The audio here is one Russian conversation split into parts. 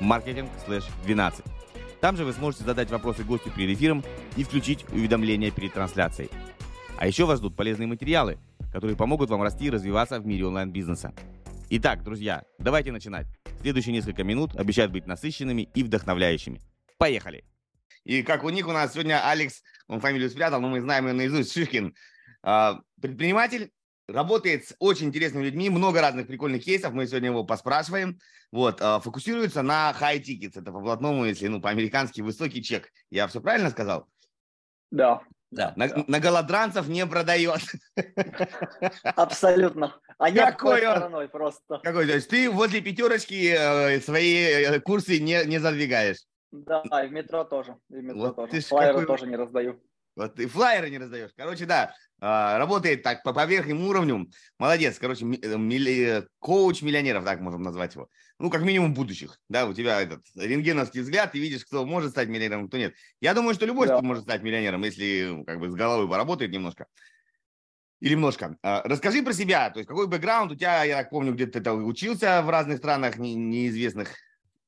marketing/12. Там же вы сможете задать вопросы гостю перед эфиром и включить уведомления перед трансляцией. А еще вас ждут полезные материалы, которые помогут вам расти и развиваться в мире онлайн-бизнеса. Итак, друзья, давайте начинать. Следующие несколько минут обещают быть насыщенными и вдохновляющими. Поехали! И как у них у нас сегодня Алекс, он фамилию спрятал, но мы знаем ее наизусть, Шишкин. Предприниматель, работает с очень интересными людьми, много разных прикольных кейсов, мы сегодня его поспрашиваем. Вот, а, фокусируется на high tickets, это по-блатному, если, ну, по-американски высокий чек. Я все правильно сказал? Да. Да. На, на голодранцев не продает. Абсолютно. А я какой стороной просто. Какой, то есть ты возле пятерочки э, свои э, курсы не, не задвигаешь? Да, и в метро тоже. И в метро вот тоже. Флайеры какой... тоже не раздаю. Вот ты флайеры не раздаешь. Короче, да, а, работает так по, по верхнему уровню. Молодец, короче, э, милли, коуч миллионеров, так можем назвать его. Ну, как минимум будущих. Да, у тебя этот рентгеновский взгляд, ты видишь, кто может стать миллионером, кто нет. Я думаю, что любой да. может стать миллионером, если как бы с головой поработает немножко. Или немножко. А, расскажи про себя, то есть какой бэкграунд у тебя, я так помню, где ты учился в разных странах не, неизвестных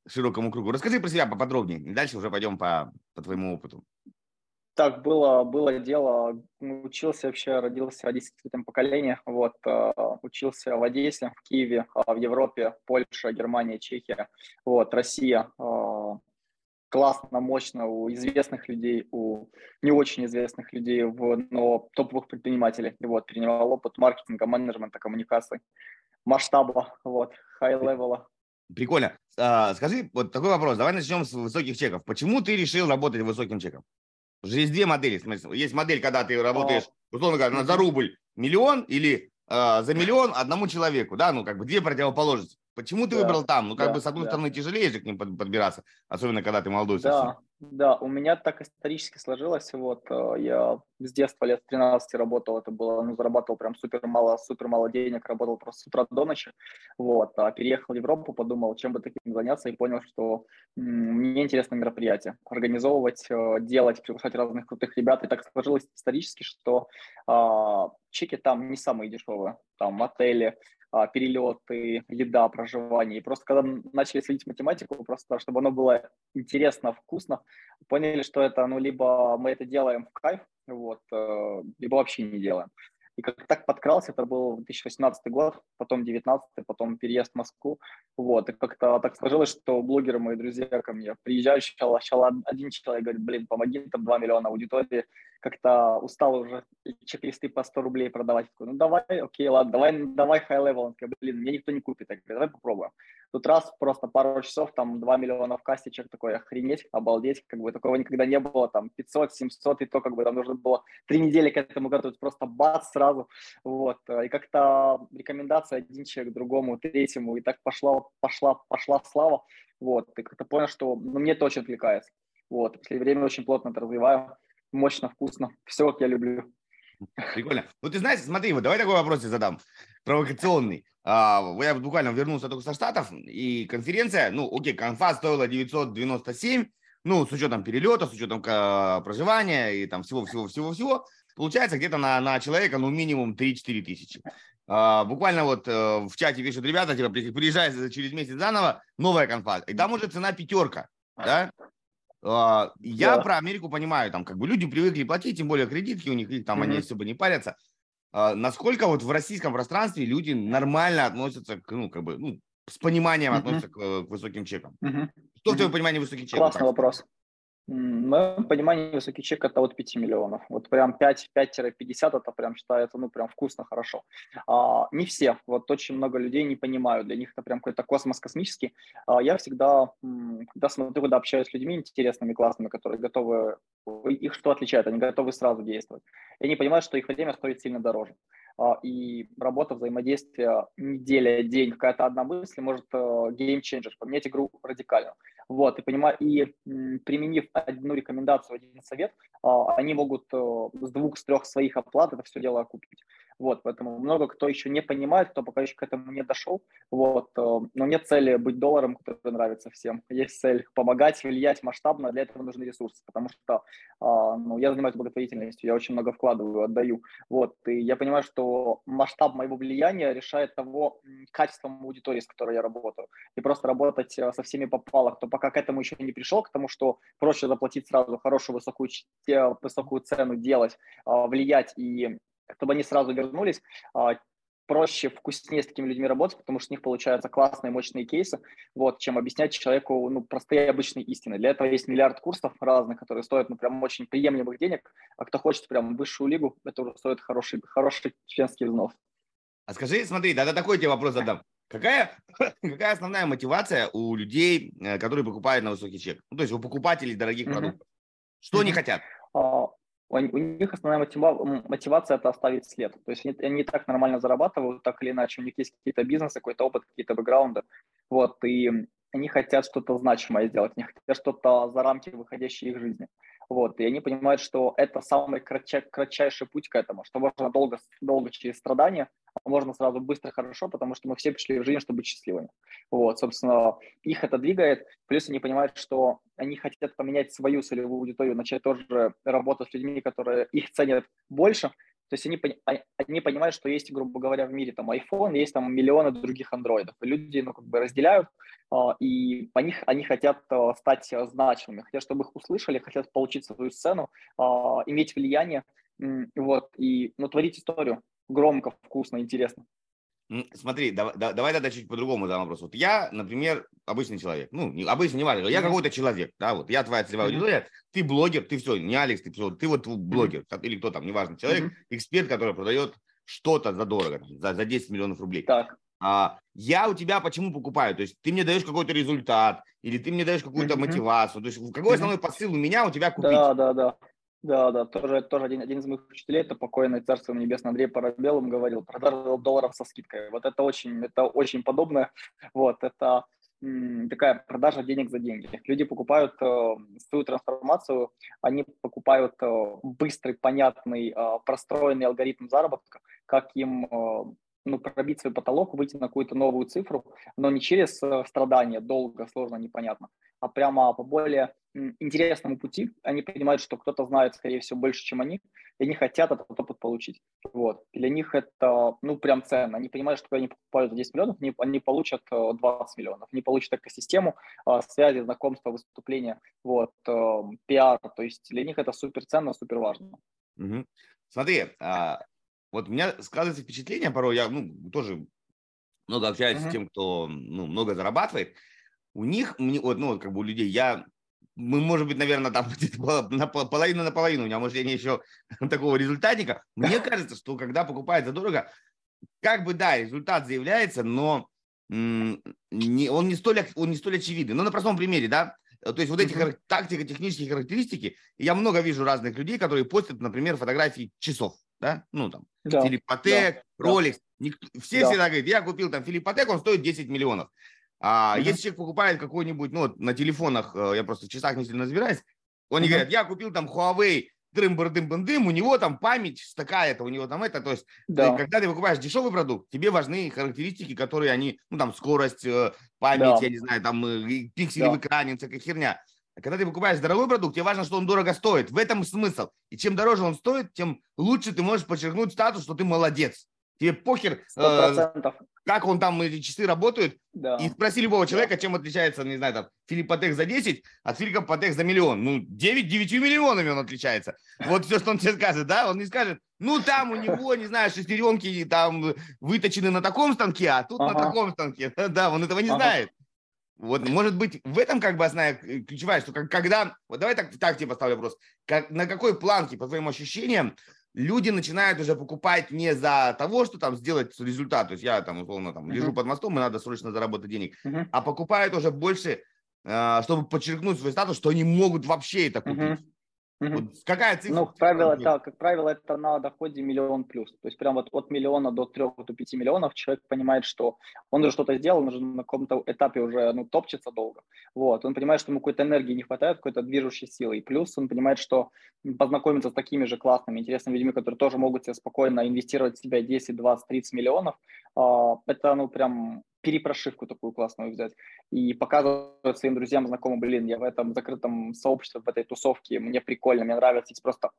широкому кругу. Расскажи про себя поподробнее. И дальше уже пойдем по, по твоему опыту. Так, было, было дело, учился вообще, родился, в третьем поколении, вот, э, учился в Одессе, в Киеве, э, в Европе, Польша, Германия, Чехия, вот, Россия, э, классно, мощно у известных людей, у не очень известных людей, но топовых предпринимателей, вот, перенимал опыт маркетинга, менеджмента, коммуникаций, масштаба, вот, high level а. Прикольно. А, скажи, вот такой вопрос, давай начнем с высоких чеков. Почему ты решил работать высоким чеком? Уже есть две модели. Есть модель, когда ты работаешь, условно говоря, за рубль миллион или э, за миллион одному человеку, да, ну как бы две противоположности. Почему ты да, выбрал там? Ну как да, бы с одной да. стороны тяжелее же к ним подбираться, особенно когда ты молодой. Да, совсем. Да, у меня так исторически сложилось. Вот э, я с детства лет 13 работал, это было, ну, зарабатывал прям супер мало, супер мало денег, работал просто с утра до ночи. Вот, а переехал в Европу, подумал, чем бы таким заняться, и понял, что мне интересно мероприятие. Организовывать, э, делать, приглашать разных крутых ребят. И так сложилось исторически, что э, чеки там не самые дешевые. Там отели, а, перелеты, еда, проживание. И просто когда начали следить математику, просто чтобы оно было интересно, вкусно, поняли, что это, ну, либо мы это делаем в кайф, вот, э, либо вообще не делаем. И как так подкрался, это был 2018 год, потом 2019, потом переезд в Москву. Вот, и как-то так сложилось, что блогеры, мои друзья ко мне приезжают, сначала, сначала один человек говорит, блин, помоги, там 2 миллиона аудитории, как-то устал уже чек-листы по 100 рублей продавать. Такой, ну давай, окей, ладно, давай, давай high level. Он такой, блин, мне никто не купит. Так, давай попробуем. Тут раз, просто пару часов, там 2 миллиона в кассе, человек такой, охренеть, обалдеть, как бы такого никогда не было, там 500, 700, и то как бы там нужно было три недели к этому готовить, просто бац сразу, вот. И как-то рекомендация один человек другому, третьему, и так пошла, пошла, пошла слава, вот. И как-то понял, что ну, мне это очень отвлекается. Вот, после времени очень плотно это развиваю мощно, вкусно. Все, как я люблю. Прикольно. Ну, ты знаешь, смотри, вот давай такой вопрос я задам, провокационный. А, я буквально вернулся только со Штатов, и конференция, ну, окей, конфа стоила 997, ну, с учетом перелета, с учетом а, проживания и там всего-всего-всего-всего, получается где-то на, на человека, ну, минимум 3-4 тысячи. А, буквально вот а, в чате пишут ребята, типа, приезжай через месяц заново, новая конфа, и там уже цена пятерка, да? А, я да. про Америку понимаю, там как бы люди привыкли платить, тем более кредитки у них, там mm-hmm. они особо не парятся. А, насколько вот в российском пространстве люди нормально относятся к, ну, как бы, ну, с пониманием mm-hmm. относятся к, к высоким чекам? Mm-hmm. Что в твоем понимании высокий чек? Классный вопрос. В моем понимании высокий чек это от 5 миллионов. Вот прям 5-50 это прям считается, ну, прям вкусно, хорошо. А, не все, вот очень много людей не понимают, для них это прям какой-то космос космический. А, я всегда, когда смотрю, когда общаюсь с людьми интересными, классными, которые готовы, их что отличает, они готовы сразу действовать. И они понимают, что их время стоит сильно дороже. А, и работа, взаимодействие, неделя, день, какая-то одна мысль может геймченджер, поменять игру радикально. Вот, и, понимаю, и применив одну рекомендацию, один совет, а, они могут э, с двух, с трех своих оплат это все дело окупить. Вот, поэтому много кто еще не понимает, кто пока еще к этому не дошел. Вот, э, но нет цели быть долларом, который нравится всем. Есть цель помогать, влиять масштабно, для этого нужны ресурсы, потому что а, ну, я занимаюсь благотворительностью, я очень много вкладываю, отдаю. Вот, и я понимаю, что масштаб моего влияния решает того качеством аудитории, с которой я работаю. И просто работать э, со всеми попало, кто пока к этому еще не пришел, к тому, что проще заплатить сразу хорошую высокую, высокую цену, делать, а, влиять и чтобы они сразу вернулись, а, проще, вкуснее с такими людьми работать, потому что у них получаются классные, мощные кейсы, вот, чем объяснять человеку ну, простые обычные истины. Для этого есть миллиард курсов разных, которые стоят ну, прям очень приемлемых денег, а кто хочет прям высшую лигу, это уже стоит хороший, хороший членский взнос. А скажи, смотри, да, да такой тебе вопрос задам. Какая, какая основная мотивация у людей, э, которые покупают на высокий чек? Ну, то есть у покупателей дорогих mm-hmm. продуктов. Что mm-hmm. они хотят? У, них основная мотивация – это оставить след. То есть они, они так нормально зарабатывают, так или иначе, у них есть какие-то бизнесы, какой-то опыт, какие-то бэкграунды. Вот, и они хотят что-то значимое сделать, они хотят что-то за рамки выходящей их жизни. Вот, и они понимают, что это самый кратчай, кратчайший путь к этому, что можно долго, долго через страдания, можно сразу быстро хорошо, потому что мы все пришли в жизнь, чтобы быть счастливыми. Вот, собственно, их это двигает. Плюс они понимают, что они хотят поменять свою целевую аудиторию, начать тоже работать с людьми, которые их ценят больше, то есть они, а, они понимают, что есть, грубо говоря, в мире там iPhone, есть там миллионы других андроидов. Люди, ну, как бы разделяют, а, и по них они хотят а, стать значимыми, хотят, чтобы их услышали, хотят получить свою сцену, иметь влияние, вот, и, ну, творить историю громко, вкусно, интересно. Смотри, давай, давай тогда чуть по-другому задам вопрос. Вот я, например, обычный человек. Ну, не, обычно не важно, я mm-hmm. какой-то человек, да, вот я твоя целевая mm-hmm. аудитория, ты блогер, ты все, не Алекс, ты все, ты вот блогер, mm-hmm. или кто там, неважно, человек, mm-hmm. эксперт, который продает что-то за дорого, за, за 10 миллионов рублей. Так. А, я у тебя почему покупаю? То есть ты мне даешь какой-то результат, или ты мне даешь какую-то mm-hmm. мотивацию. То есть какой mm-hmm. основной посыл у меня у тебя купить? Да, да, да. Да, да, тоже, тоже один, один из моих учителей, это покойный царство небесное Андрей Парабелов говорил, продажа долларов со скидкой. Вот это очень, это очень подобное. Вот, это такая продажа денег за деньги. Люди покупают э, свою трансформацию, они покупают э, быстрый, понятный, э, простроенный алгоритм заработка, как им э, ну, пробить свой потолок, выйти на какую-то новую цифру, но не через э, страдания, долго, сложно, непонятно, а прямо по более интересному пути. Они понимают, что кто-то знает, скорее всего, больше, чем они, и они хотят этот опыт получить. Вот. для них это, ну, прям ценно. Они понимают, что когда они покупают за 10 миллионов, они, они получат 20 э, миллионов. Они получат экосистему, э, связи, знакомства, выступления, вот, пиар. То есть для них это супер ценно, супер важно. Угу. Смотри, а, вот у меня складывается впечатление порой, я ну, тоже много общаюсь uh-huh. с тем, кто ну, много зарабатывает, у них, вот, ну, как бы у людей, я, мы, может быть, наверное, там на половину на половину, у меня, может, я не еще такого результатника. Мне кажется, что когда покупают задорого, как бы, да, результат заявляется, но не, он, не столь, он не столь очевидный. Ну, на простом примере, да, то есть вот эти uh-huh. тактика, технические характеристики, я много вижу разных людей, которые постят, например, фотографии часов, да, ну, там, да. Филипп Патек, да. Rolex. Все да. всегда говорят, я купил там Филипп Патек, он стоит 10 миллионов. А mm-hmm. если человек покупает какой-нибудь, ну вот на телефонах, э, я просто в часах не сильно разбираюсь, они mm-hmm. говорят, я купил там Huawei дрым дым дым дым у него там память такая-то, у него там это, то есть да. когда ты покупаешь дешевый продукт, тебе важны характеристики, которые они, ну там скорость, э, память, да. я не знаю, там э, пиксели да. в экране, всякая херня. А когда ты покупаешь дорогой продукт, тебе важно, что он дорого стоит. В этом смысл. И чем дороже он стоит, тем лучше ты можешь подчеркнуть статус, что ты молодец. Тебе похер, э, как он там, эти часы работают. Да. И спроси любого человека, да. чем отличается, не знаю, там, Филипп Патек за 10 от Филиппа Патек за миллион. Ну, 9 9 миллионами он отличается. Вот все, что он тебе скажет, да? Он не скажет, ну, там у него, не знаю, шестеренки там выточены на таком станке, а тут ага. на таком станке. Да, он этого не ага. знает. Вот, может быть, в этом как бы основная э, ключевая, что когда, вот давай так, так тебе поставлю вопрос, как, на какой планке, по твоим ощущениям, люди начинают уже покупать не за того, что там сделать результат, то есть я там условно там лежу uh-huh. под мостом, и надо срочно заработать денег, uh-huh. а покупают уже больше, э, чтобы подчеркнуть свой статус, что они могут вообще это купить. Uh-huh. Вот какая цифра? Ну, как правило, это, как правило, это на доходе миллион плюс. То есть прям вот от миллиона до трех, до пяти миллионов человек понимает, что он уже что-то сделал, он уже на каком-то этапе уже ну, топчется долго. Вот. Он понимает, что ему какой-то энергии не хватает, какой-то движущей силы. И плюс он понимает, что познакомиться с такими же классными, интересными людьми, которые тоже могут себе спокойно инвестировать в себя 10, 20, 30 миллионов, а, это ну прям перепрошивку такую классную взять и показывать своим друзьям, знакомым, блин, я в этом закрытом сообществе, в этой тусовке, мне прикольно, мне нравится, это просто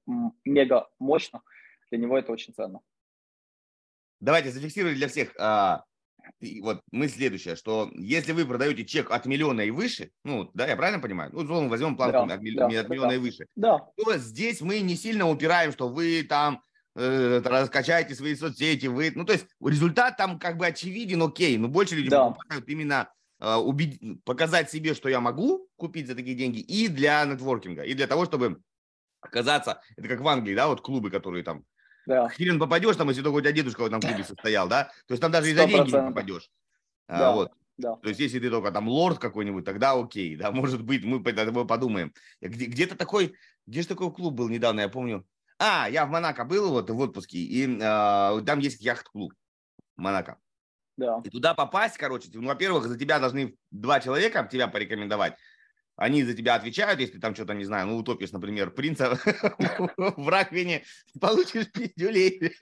мега мощно, для него это очень ценно. Давайте зафиксируем для всех. А, вот мы следующее, что если вы продаете чек от миллиона и выше, ну, да, я правильно понимаю? Ну, условно, возьмем планку да, от, да, от миллиона да. и выше. Да. То здесь мы не сильно упираем, что вы там раскачайте свои соцсети, вы, ну, то есть результат там как бы очевиден, окей, но больше люди да. покупают именно э, убед... показать себе, что я могу купить за такие деньги и для нетворкинга, и для того, чтобы оказаться, это как в Англии, да, вот клубы, которые там, да. хрен попадешь, там, если только у тебя дедушка в этом клубе состоял, да, то есть там даже и за деньги не попадешь. А, да. А, вот. Да. То есть, если ты только там лорд какой-нибудь, тогда окей, да, может быть, мы подумаем. Где, где-то такой, где же такой клуб был недавно, я помню, а, я в Монако был вот в отпуске, и э, там есть яхт-клуб Монако. Да. И туда попасть, короче, ну, во-первых, за тебя должны два человека тебя порекомендовать. Они за тебя отвечают, если там что-то, не знаю, ну, утопишь, например, принца в раковине, получишь пиздюлей.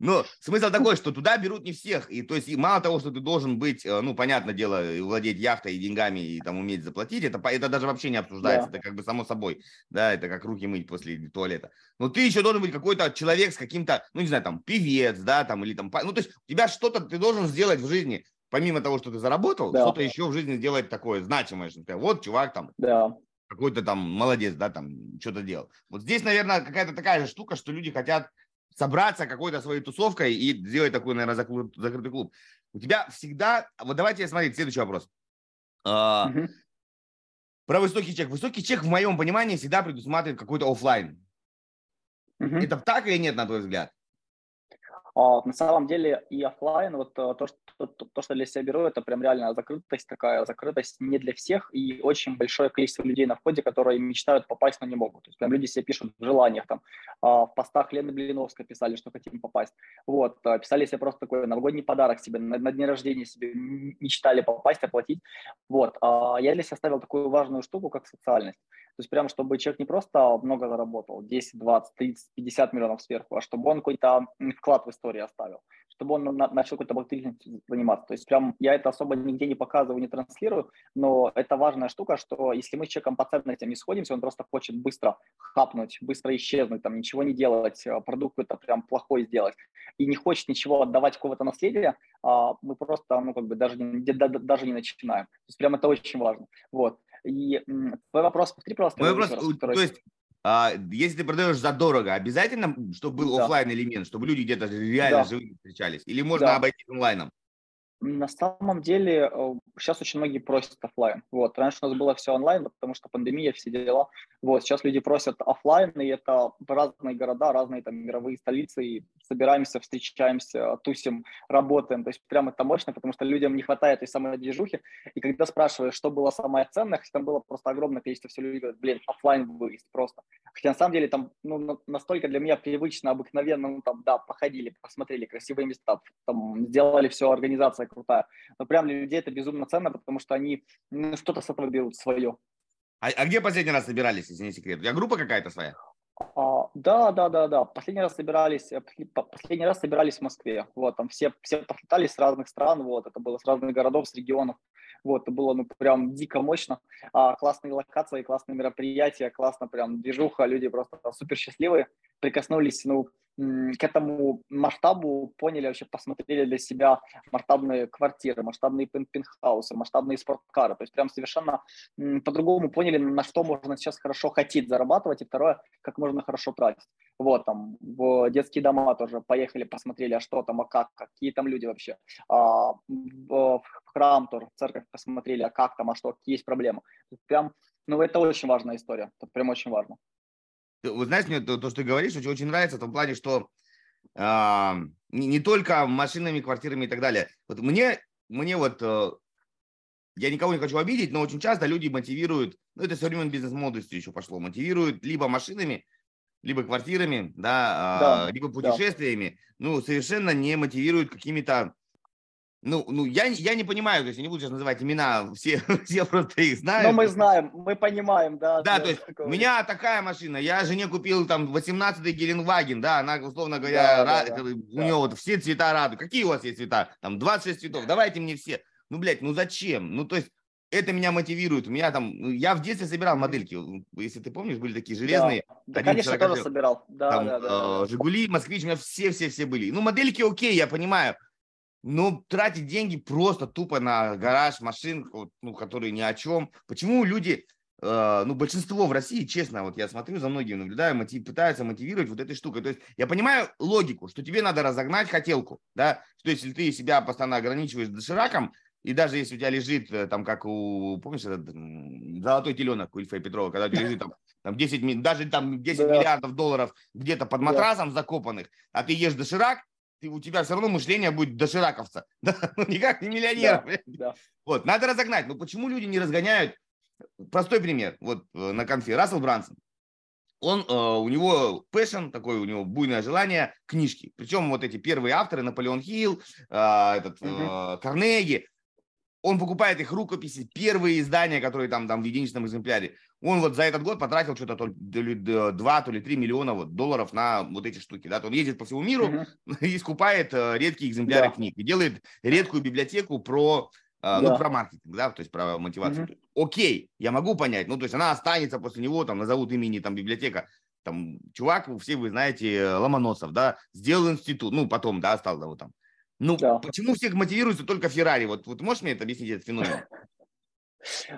Но смысл такой, что туда берут не всех. И то есть и мало того, что ты должен быть, э, ну, понятное дело, владеть яхтой и деньгами и там уметь заплатить, это, это даже вообще не обсуждается, да. это как бы само собой, да, это как руки мыть после туалета. Но ты еще должен быть какой-то человек с каким-то, ну, не знаю, там, певец, да, там, или там, ну, то есть у тебя что-то ты должен сделать в жизни, помимо того, что ты заработал, да. что-то еще в жизни сделать такое значимое, что ты, вот, чувак, там, да. какой-то там молодец, да, там, что-то делал. Вот здесь, наверное, какая-то такая же штука, что люди хотят собраться какой-то своей тусовкой и сделать такой, наверное, закрытый клуб. У тебя всегда... Вот давайте смотреть следующий вопрос. Uh-huh. Про высокий чек. Высокий чек, в моем понимании, всегда предусматривает какой-то офлайн. Uh-huh. Это так или нет, на твой взгляд? А, на самом деле и офлайн, вот э, то, что, то, то, что для себя беру, это прям реально закрытость такая, закрытость не для всех и очень большое количество людей на входе, которые мечтают попасть, но не могут. То есть прям люди себе пишут в желаниях, там, а, в постах Лены Блиновской писали, что хотим попасть. Вот, э, писали себе просто такой новогодний подарок себе, на, на дне рождения себе мечтали попасть, оплатить. Вот, а я для себя ставил такую важную штуку, как социальность. То есть прям, чтобы человек не просто много заработал, 10, 20, 30, 50 миллионов сверху, а чтобы он какой-то вклад в истории оставил, чтобы он на, начал какой-то благотворительностью заниматься. То есть прям я это особо нигде не показываю, не транслирую, но это важная штука, что если мы с человеком по ценностям не сходимся, он просто хочет быстро хапнуть, быстро исчезнуть, там ничего не делать, а продукт это прям плохой сделать, и не хочет ничего отдавать какого-то наследия, а мы просто, ну, как бы даже не, даже не начинаем. То есть прям это очень важно. Вот. И твой вопрос, повтори, пожалуйста. Мой вопрос, раз, то есть, если ты продаешь задорого, обязательно, чтобы был да. офлайн элемент, чтобы люди где-то реально да. живыми встречались? Или можно да. обойтись онлайном? На самом деле сейчас очень многие просят офлайн. Вот. Раньше у нас было все онлайн, потому что пандемия, все дела. Вот. Сейчас люди просят офлайн, и это разные города, разные там мировые столицы, и собираемся, встречаемся, тусим, работаем. То есть прям это мощно, потому что людям не хватает и самой движухи. И когда спрашиваешь, что было самое ценное, там было просто огромное количество всего людей говорят, блин, офлайн выезд просто. Хотя на самом деле там ну, настолько для меня привычно, обыкновенно, ну там, да, походили, посмотрели красивые места, там, сделали все, организация крутая. Но прям для людей это безумно ценно, потому что они ну, что-то с этого берут свое. А, а где последний раз собирались, не секрет? У тебя группа какая-то своя? А, да, да, да, да. Последний раз собирались, э, последний раз собирались в Москве. Вот, там все, все послетались с разных стран, вот, это было с разных городов, с регионов. Вот, это было, ну, прям дико мощно. А, классные локации, классные мероприятия, классно прям движуха, люди просто супер счастливые. Прикоснулись, ну, к этому масштабу поняли, вообще посмотрели для себя масштабные квартиры, масштабные пентхаусы, масштабные спорткары. То есть прям совершенно по-другому поняли, на что можно сейчас хорошо хотеть зарабатывать, и второе, как можно хорошо тратить. Вот там в детские дома тоже поехали, посмотрели, а что там, а как, какие там люди вообще. А, в храм тоже, в церковь посмотрели, а как там, а что, какие есть проблемы. Прям, ну это очень важная история, это прям очень важно. Вы знаете, мне то, то что ты говоришь, очень, очень нравится в том плане, что а, не, не только машинами, квартирами и так далее. Вот мне, мне вот, э, я никого не хочу обидеть, но очень часто люди мотивируют, ну это со времен бизнес-молодости еще пошло, мотивируют либо машинами, либо квартирами, да, да либо путешествиями, да. ну совершенно не мотивируют какими-то ну, ну я, я не понимаю, то есть я не буду сейчас называть имена, все, все просто их знают. Но мы знаем, мы понимаем, да. Да, то есть у меня такая машина, я жене купил там 18-й Геленваген, да, она, условно говоря, да, ра- да, у да. нее вот все цвета радуют. Какие у вас есть цвета? Там 26 цветов, давайте мне все. Ну, блядь, ну зачем? Ну, то есть это меня мотивирует. У меня там, ну, я в детстве собирал модельки, если ты помнишь, были такие железные. Да, да конечно, тоже собирал. Да, там, да, да, э, Жигули, Москвич, у меня все-все-все были. Ну, модельки окей, я понимаю. Но тратить деньги просто тупо на гараж, машин, ну, которые ни о чем. Почему люди, э, ну, большинство в России, честно, вот я смотрю за многими, наблюдаю, мотив, пытаются мотивировать вот этой штукой. То есть я понимаю логику, что тебе надо разогнать хотелку, да, что если ты себя постоянно ограничиваешь дошираком, и даже если у тебя лежит, э, там, как у, помнишь, этот золотой теленок у Ильфа и Петрова, когда у тебя лежит там, там 10, даже там 10 да. миллиардов долларов где-то под матрасом да. закопанных, а ты ешь доширак, ты, у тебя все равно мышление будет дошираковца. Да? Ну, никак не миллионер. Да, да. Вот, надо разогнать. Но почему люди не разгоняют? Простой пример. Вот э, на конфе Рассел Брансон. Он, э, у него passion, такое у него буйное желание, книжки. Причем вот эти первые авторы, Наполеон Хилл, э, этот, э, Карнеги, он покупает их рукописи, первые издания, которые там, там в единичном экземпляре. Он вот за этот год потратил что-то то ли 2, то ли 3 миллиона вот долларов на вот эти штуки. Да? Он ездит по всему миру uh-huh. и скупает э, редкие экземпляры да. книг. И делает редкую библиотеку про, э, ну, да. ну, про маркетинг, да, то есть про мотивацию. Uh-huh. Окей, я могу понять. Ну, то есть она останется после него, там, назовут имени, там, библиотека. Там, чувак, все вы знаете, Ломоносов, да, сделал институт, ну, потом, да, стал да, вот там ну, да. почему всех мотивируется только Феррари? Вот, вот можешь мне это объяснить, этот феномен?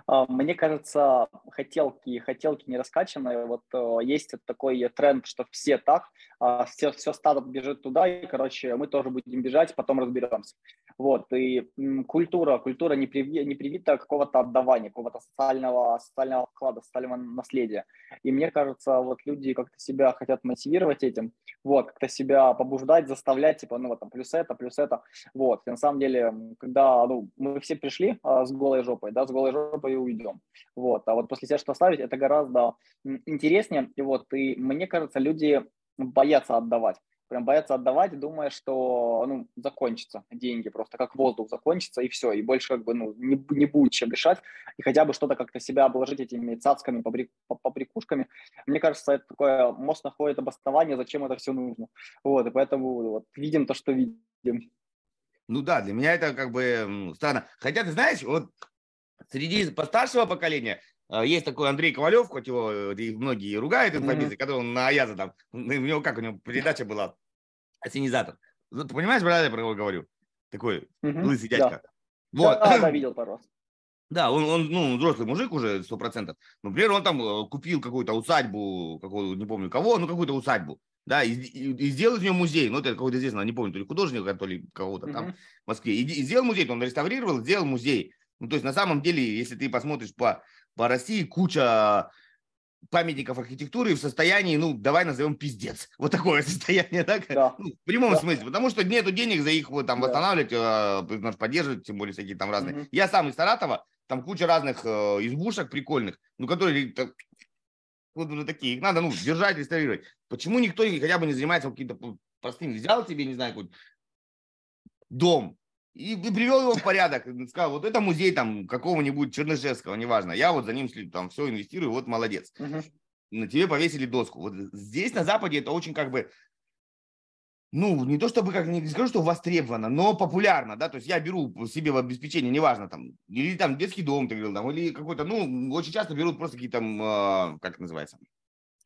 А, мне кажется, хотелки, хотелки не раскачанные. Вот э, есть такой тренд, что все так, а, все, все стадо бежит туда, и, короче, мы тоже будем бежать, потом разберемся. Вот, и культура, культура не, приви, не привита какого-то отдавания, какого-то социального, социального вклада, социального наследия. И мне кажется, вот люди как-то себя хотят мотивировать этим, вот, как-то себя побуждать, заставлять, типа, ну вот там, плюс это, плюс это, вот. И на самом деле, когда, ну, мы все пришли а, с голой жопой, да, с голой жопой и уйдем, вот. А вот после себя что оставить, это гораздо интереснее, и вот, и мне кажется, люди боятся отдавать прям боятся отдавать, думая, что ну, закончится деньги, просто как воздух закончится, и все, и больше как бы ну, не, не будет чем дышать, и хотя бы что-то как-то себя обложить этими цацками, побрякушками. Мне кажется, это такое мост находит обоснование, зачем это все нужно. Вот, и поэтому вот, видим то, что видим. Ну да, для меня это как бы странно. Хотя, ты знаешь, вот среди постаршего поколения а, есть такой Андрей Ковалев, хоть его э, многие ругают инфобизы, mm-hmm. который он на Аяза там, у него как, у него передача была, ассенизатор. Ну, ты понимаешь, брат, я про кого говорю? Такой mm-hmm. лысый дядька. Да. Вот. Да, да, видел пару раз. Да, он, он ну, взрослый мужик уже, сто процентов. Например, он там э, купил какую-то усадьбу, какую не помню кого, ну, какую-то усадьбу, да, и, и, и сделал из нее музей. Ну, это какой-то известный, не помню, то ли художника, то ли кого-то mm-hmm. там в Москве. И, и сделал музей, он реставрировал, сделал музей. Ну, то есть, на самом деле, если ты посмотришь по по России куча памятников архитектуры в состоянии, ну, давай назовем пиздец. Вот такое состояние, так? Да. Ну, в прямом да. смысле, потому что нету денег за их вот, там да. восстанавливать, э, поддерживать, тем более всякие там разные. Угу. Я сам из Саратова, там куча разных э, избушек прикольных, ну, которые так, вот уже такие, их надо, ну, держать, реставрировать. Почему никто хотя бы не занимается каким-то простым, взял тебе, не знаю, какой дом, и, и привел его в порядок. Сказал, вот это музей там какого-нибудь Чернышевского, неважно. Я вот за ним там все инвестирую, вот молодец. Угу. На тебе повесили доску. Вот здесь на Западе это очень как бы, ну, не то чтобы, как не скажу, что востребовано, но популярно, да, то есть я беру себе в обеспечение, неважно, там, или там детский дом, ты говорил, там, или какой-то, ну, очень часто берут просто какие-то, э, как это называется,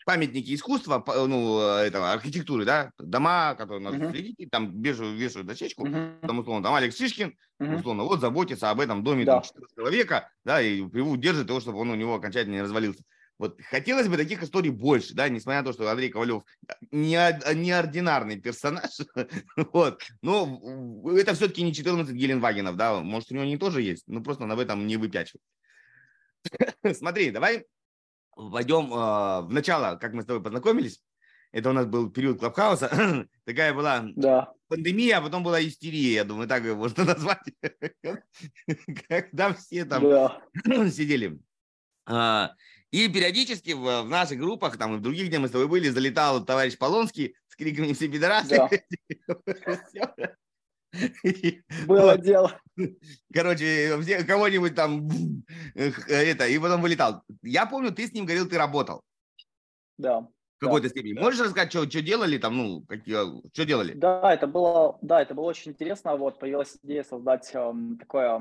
памятники искусства, ну, этого, архитектуры, да, дома, которые надо uh-huh. следить, там вешают, вешают дощечку, uh-huh. там, условно, там Алекс Шишкин, uh-huh. условно, вот заботится об этом доме да. 14 века, да, и держит его, чтобы он у него окончательно не развалился. Вот хотелось бы таких историй больше, да, несмотря на то, что Андрей Ковалев не, неординарный персонаж, вот, но это все-таки не 14 Геленвагенов, да, может, у него не тоже есть, но просто на этом не выпячивает. Смотри, давай войдем э, в начало, как мы с тобой познакомились. Это у нас был период Клабхауса. Такая была да. пандемия, а потом была истерия, я думаю, так можно назвать. Когда все там сидели. А, и периодически в, в наших группах, там и в других, где мы с тобой были, залетал товарищ Полонский с криками «Все пидорасы!» да. Было дело. Короче, кого-нибудь там это, и потом вылетал. Я помню, ты с ним говорил, ты работал. Да в какой-то да, степени. Можешь рассказать, что, что делали там, ну, какие, что делали? Да, это было, да, это было очень интересно. Вот появилась идея создать э, такое э,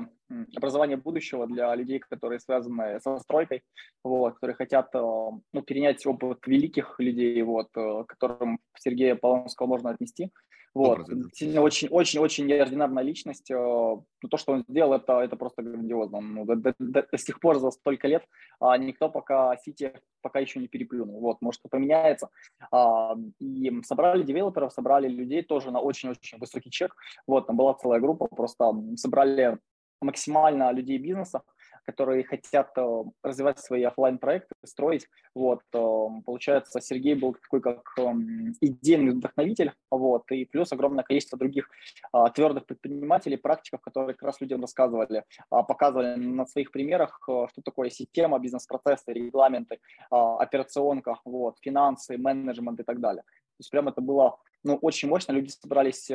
образование будущего для людей, которые связаны со стройкой, вот, которые хотят э, ну, перенять опыт великих людей, вот, э, которым Сергея Полонского можно отнести. Вот. Сильно очень, очень, очень неординарная личность. Э, Но ну, то, что он сделал, это, это просто грандиозно. Ну, до, до, до, до сих пор за столько лет а, никто пока Сити пока еще не переплюнул. Вот, может, это поменяется. А, и собрали девелоперов, собрали людей тоже на очень-очень высокий чек. Вот, там была целая группа, просто собрали максимально людей бизнеса, которые хотят э, развивать свои офлайн проекты строить. Вот, э, получается, Сергей был такой как эм, идейный вдохновитель, вот, и плюс огромное количество других а, твердых предпринимателей, практиков, которые как раз людям рассказывали, а, показывали на своих примерах, э, что такое система, бизнес-процессы, регламенты, а, операционка, вот, финансы, менеджмент и так далее. То есть прям это было ну, очень мощно, люди собрались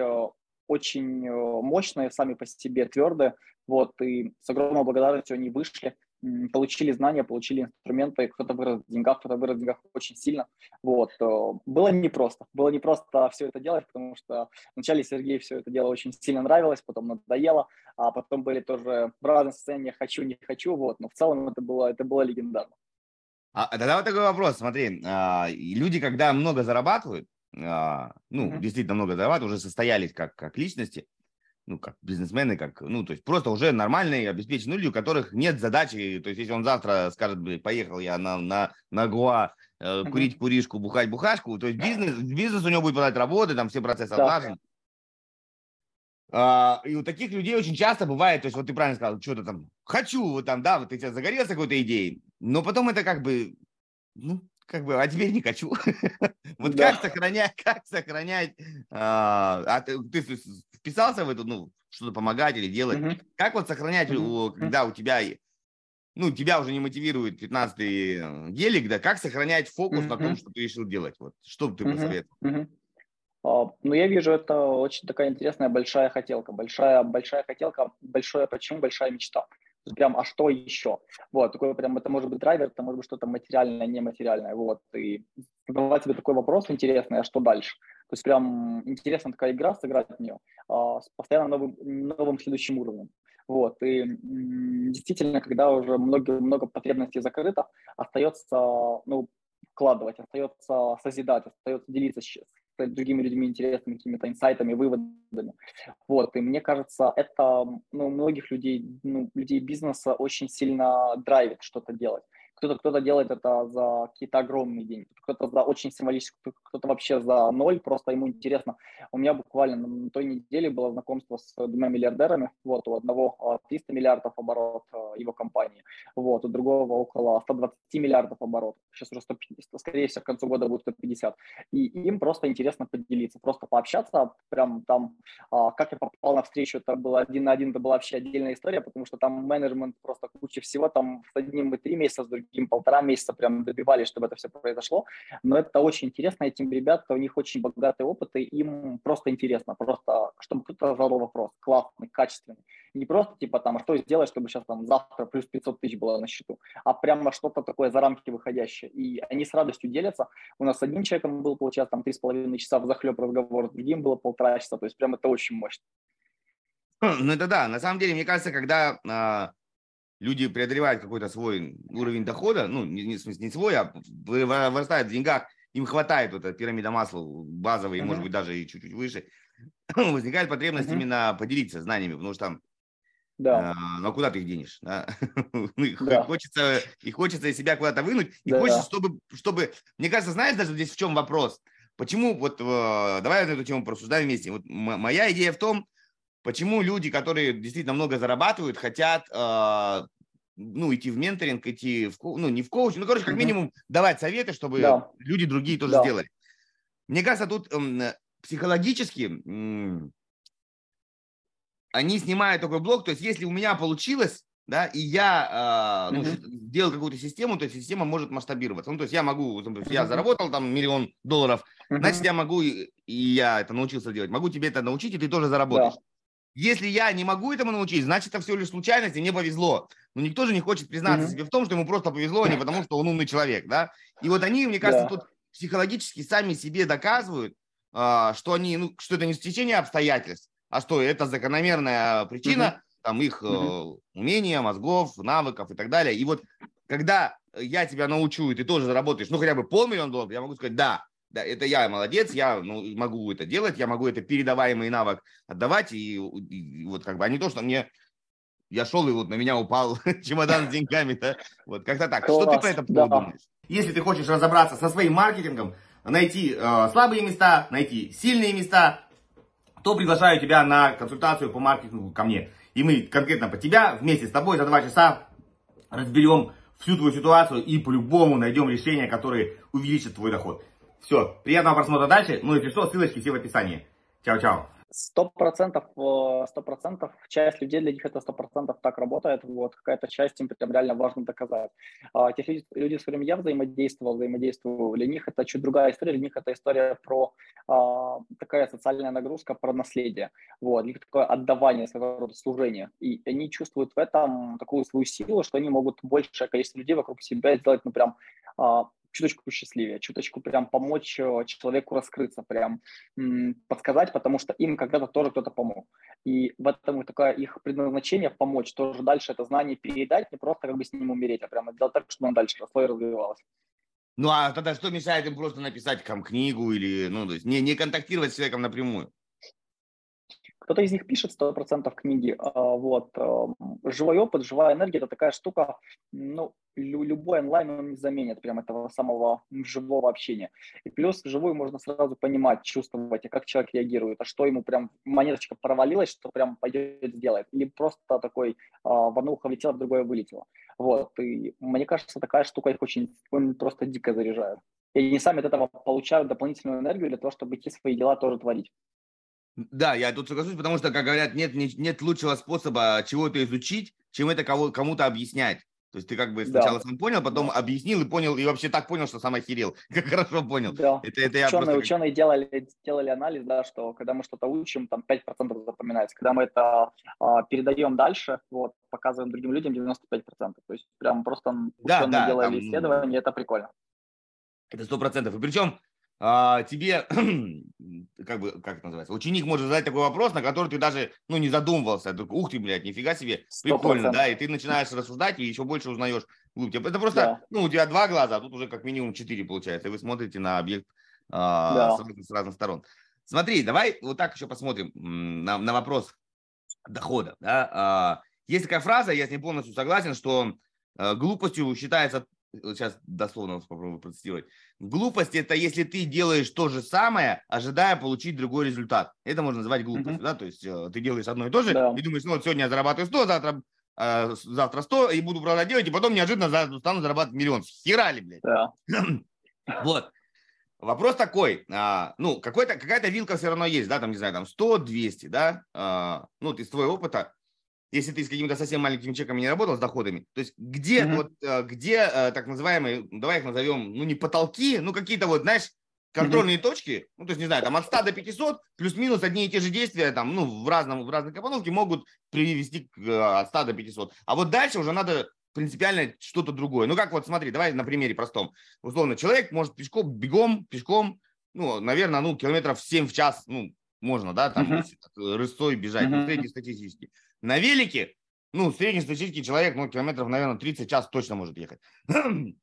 очень мощные сами по себе, твердые, вот, и с огромной благодарностью они вышли, получили знания, получили инструменты, кто-то вырос в деньгах, кто-то вырос в деньгах очень сильно. Вот. Э, было непросто. Было непросто все это делать, потому что вначале Сергею все это дело очень сильно нравилось, потом надоело, а потом были тоже в разных состояниях «хочу, не хочу», вот. но в целом это было, это было легендарно. А, а тогда вот такой вопрос, смотри, а, люди, когда много зарабатывают, ну, mm-hmm. действительно много зарабатывают, уже состоялись как, как личности, ну, как бизнесмены, как, ну, то есть просто уже нормальные, обеспеченные люди, у которых нет задачи, то есть если он завтра скажет, поехал я на, на, на Гуа э, курить куришку, бухать бухашку, то есть бизнес, бизнес у него будет подать работы, там все процессы отлажены. А, и у таких людей очень часто бывает, то есть вот ты правильно сказал, что-то там, хочу, вот там, да, вот ты сейчас загорелся какой-то идеей, но потом это как бы, ну, как бы, а теперь не хочу. вот как сохранять, как сохранять, а, а ты, вписался в эту, ну, что-то помогать или делать. Как вот сохранять, когда у тебя, ну, тебя уже не мотивирует 15-й гелик, да, как сохранять фокус на том, что ты решил делать? Вот, что бы ты посоветовал? А, ну, я вижу, это очень такая интересная большая хотелка. Большая, большая хотелка, большое почему, большая мечта прям, а что еще? Вот, такой прям, это может быть драйвер, это может быть что-то материальное, нематериальное, вот, и задавать себе такой вопрос интересный, а что дальше? То есть прям интересная такая игра, сыграть в нее а, с постоянно новым, новым следующим уровнем. Вот, и действительно, когда уже много, много потребностей закрыто, остается, ну, вкладывать, остается созидать, остается делиться с другими людьми интересными какими-то инсайтами, выводами. Вот, и мне кажется, это ну, многих людей, ну, людей бизнеса очень сильно драйвит что-то делать кто-то кто делает это за какие-то огромные деньги, кто-то за очень символическую, кто-то вообще за ноль, просто ему интересно. У меня буквально на той неделе было знакомство с двумя миллиардерами, вот, у одного 300 а, миллиардов оборот а, его компании, вот, у другого около 120 миллиардов оборот, сейчас уже 150, скорее всего, к концу года будет 150, и им просто интересно поделиться, просто пообщаться, прям там, а, как я попал на встречу, это было один на один, это была вообще отдельная история, потому что там менеджмент просто куча всего, там с одним мы три месяца, с другим им полтора месяца прям добивались, чтобы это все произошло. Но это очень интересно, этим ребятам, у них очень богатый опыт, и им просто интересно, просто чтобы кто-то задал вопрос, классный, качественный. Не просто типа там, а что сделать, чтобы сейчас там завтра плюс 500 тысяч было на счету, а прямо что-то такое за рамки выходящее. И они с радостью делятся. У нас одним человеком был, получается, там три с половиной часа в захлеб разговор, другим было полтора часа, то есть прям это очень мощно. Ну это да, на самом деле, мне кажется, когда а, люди преодолевают какой-то свой уровень дохода, ну, не, не, не свой, а вырастают в деньгах, им хватает вот эта пирамида масла базовой, uh-huh. может быть, даже и чуть-чуть выше, возникает потребность uh-huh. именно поделиться знаниями, потому что там да. А, ну а куда ты их денешь? Да? Ну, да. Хочется, и хочется из себя куда-то вынуть, и да, хочется, чтобы, чтобы, мне кажется, знаешь даже здесь в чем вопрос? Почему, вот, э, давай эту тему просуждаем вместе. Вот моя идея в том, Почему люди, которые действительно много зарабатывают, хотят э, ну, идти в менторинг, идти в, ну, не в коучинг, ну, короче, как минимум давать советы, чтобы да. люди другие тоже да. сделали. Мне кажется, тут э, психологически они снимают такой блок, то есть если у меня получилось, да, и я э, ну, uh-huh. сделал какую-то систему, то система может масштабироваться. Ну, то есть я могу, например, я заработал там миллион долларов, uh-huh. значит, я могу, и я это научился делать, могу тебе это научить, и ты тоже заработаешь. Да. Если я не могу этому научить, значит, это все лишь случайность, и мне повезло. Но никто же не хочет признаться uh-huh. себе в том, что ему просто повезло, а не потому, что он умный человек, да. И вот они, мне кажется, да. тут психологически сами себе доказывают, э, что они, ну, что это не стечение обстоятельств, а что это закономерная причина, uh-huh там их mm умения, мозгов, навыков и так далее. И вот когда я тебя научу, и ты тоже заработаешь, ну, хотя бы полмиллиона долларов, я могу сказать, да, да, это я молодец, я ну, могу это делать, я могу это передаваемый навык отдавать, и, и вот как бы, а не то, что мне я шел, и вот на меня упал чемодан с деньгами, да, вот как-то так. Класс, что ты по этому да. думаешь? Если ты хочешь разобраться со своим маркетингом, найти э, слабые места, найти сильные места, то приглашаю тебя на консультацию по маркетингу ко мне и мы конкретно по тебя вместе с тобой за два часа разберем всю твою ситуацию и по-любому найдем решение, которое увеличит твой доход. Все, приятного просмотра дальше. Ну, если что, ссылочки все в описании. Чао-чао. Сто процентов, э, сто процентов, часть людей для них это сто процентов так работает, вот, какая-то часть им прям реально важно доказать. А те люди, люди, с которыми я взаимодействовал, взаимодействовал, для них это чуть другая история, для них это история про а, такая социальная нагрузка, про наследие, вот, для них такое отдавание, своего рода служение, и они чувствуют в этом такую свою силу, что они могут большее количество людей вокруг себя сделать, ну, прям а, чуточку счастливее, чуточку прям помочь э, человеку раскрыться, прям подсказать, потому что им когда-то тоже кто-то помог. И в этом такое их предназначение помочь, тоже дальше это знание передать, не просто как бы с ним умереть, а прямо сделать так, чтобы он дальше росло и развивалось. Ну а тогда что мешает им просто написать там книгу или, ну, то есть не, не контактировать с человеком напрямую? Кто-то из них пишет 100% книги. А, вот. Э, живой опыт, живая энергия – это такая штука, ну, любой онлайн он не заменит прям этого самого живого общения. И плюс живую можно сразу понимать, чувствовать, а как человек реагирует, а что ему прям монеточка провалилась, что прям пойдет сделает. Или просто такой а, в одно ухо влетело, в другое вылетело. Вот. И мне кажется, такая штука их очень просто дико заряжает. И они сами от этого получают дополнительную энергию для того, чтобы идти свои дела тоже творить. Да, я тут соглашусь, потому что, как говорят, нет, нет лучшего способа чего-то изучить, чем это кому-то объяснять. То есть ты как бы сначала да. сам понял, потом да. объяснил и понял, и вообще так понял, что сам охерел. Как хорошо понял. Да. Это, это я ученые, просто... ученые делали, делали анализ, да, что когда мы что-то учим, там 5% запоминается. Когда мы это а, передаем дальше, вот, показываем другим людям 95%. То есть прям просто да, ученые да, делали там... исследования, это прикольно. Это сто процентов. И причем тебе, как бы, как это называется, ученик может задать такой вопрос, на который ты даже, ну, не задумывался. Только, ух ты, блядь, нифига себе, прикольно, 100%. да, и ты начинаешь рассуждать и еще больше узнаешь Это просто, да. ну, у тебя два глаза, а тут уже как минимум четыре получается, и вы смотрите на объект а, да. с, с разных сторон. Смотри, давай вот так еще посмотрим на, на вопрос дохода, да. А, есть такая фраза, я с ней полностью согласен, что а, глупостью считается сейчас дословно попробую процитировать. Глупость – это если ты делаешь то же самое, ожидая получить другой результат. Это можно называть глупостью, mm-hmm. да, то есть э, ты делаешь одно и то же, да. и думаешь, ну вот сегодня я зарабатываю 100, завтра, э, завтра 100, и буду продолжать делать, и потом неожиданно стану зарабатывать миллион. Херали, блядь. Да. вот. Вопрос такой, а, ну, какой-то, какая-то вилка все равно есть, да, там, не знаю, там 100, 200, да, а, ну, из твоего опыта, если ты с какими-то совсем маленькими чеками не работал, с доходами, то есть где mm-hmm. вот, э, где э, так называемые, ну, давай их назовем, ну, не потолки, ну, какие-то вот, знаешь, контрольные mm-hmm. точки, ну, то есть, не знаю, там от 100 до 500, плюс-минус одни и те же действия, там, ну, в, разном, в разной компоновке могут привести к, э, от 100 до 500. А вот дальше уже надо принципиально что-то другое. Ну, как вот, смотри, давай на примере простом. Условно, человек может пешком, бегом, пешком, ну, наверное, ну, километров 7 в час, ну, можно, да, там, uh-huh. рысцой бежать, uh-huh. среднестатистически. На велике, ну, среднестатистический человек, ну, километров, наверное, 30 час точно может ехать.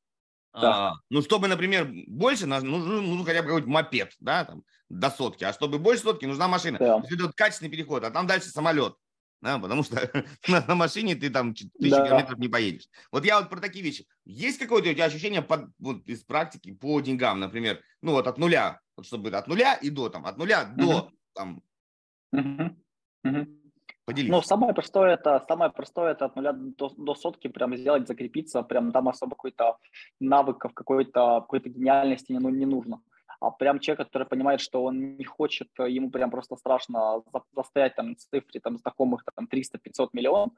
Да. А, ну, чтобы, например, больше, нужен, нужен хотя бы какой-то мопед, да, там, до сотки. А чтобы больше сотки, нужна машина. Да. То есть качественный переход, а там дальше самолет. Да, потому что на, на машине ты там тысячи да. километров не поедешь. Вот я вот про такие вещи. Есть какое-то у тебя ощущение под, вот, из практики по деньгам, например, ну вот от нуля, вот чтобы от нуля и до, там, от нуля до, там, uh-huh. Uh-huh. Поделись. Ну, самое простое это, самое простое это от нуля до, до сотки прям сделать, закрепиться, прям там особо какой-то навыков, какой-то какой-то гениальности не, ну, не нужно. а прям человек, который понимает, что он не хочет, ему прям просто страшно застоять там цифре там знакомых там 300-500 миллионов,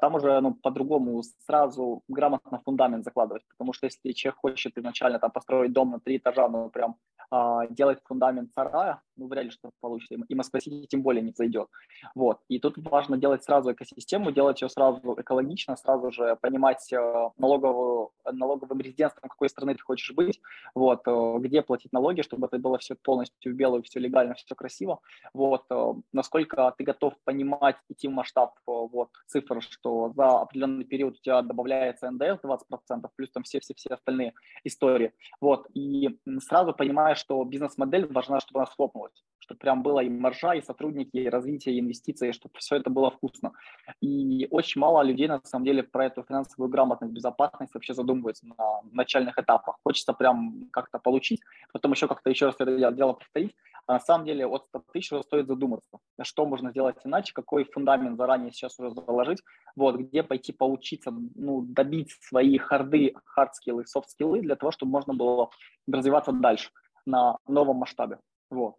там уже ну, по-другому сразу грамотно фундамент закладывать, потому что если человек хочет изначально там построить дом на три этажа, ну прям а, делать фундамент сарая, ну вряд ли что получится, и Москва-Сити тем более не зайдет. Вот, и тут важно делать сразу экосистему, делать ее сразу экологично, сразу же понимать э, налоговую, налоговым резидентством, какой страны ты хочешь быть, вот, э, где платить налоги, чтобы это было все полностью в белую, все легально, все красиво, вот, э, насколько ты готов понимать, идти в масштаб вот, цифр, что за определенный период у тебя добавляется НДС 20%, плюс там все-все-все остальные истории. Вот. И сразу понимаешь, что бизнес-модель важна, чтобы она схлопнулась, чтобы прям было и маржа, и сотрудники, и развитие, и инвестиции, чтобы все это было вкусно. И очень мало людей, на самом деле, про эту финансовую грамотность, безопасность вообще задумываются на начальных этапах. Хочется прям как-то получить, потом еще как-то еще раз это дело повторить, а на самом деле от 100 тысяч стоит задуматься, что можно сделать иначе, какой фундамент заранее сейчас уже заложить, вот, где пойти поучиться, ну, добить свои харды, хардскиллы, софтскиллы для того, чтобы можно было развиваться дальше на новом масштабе. Вот.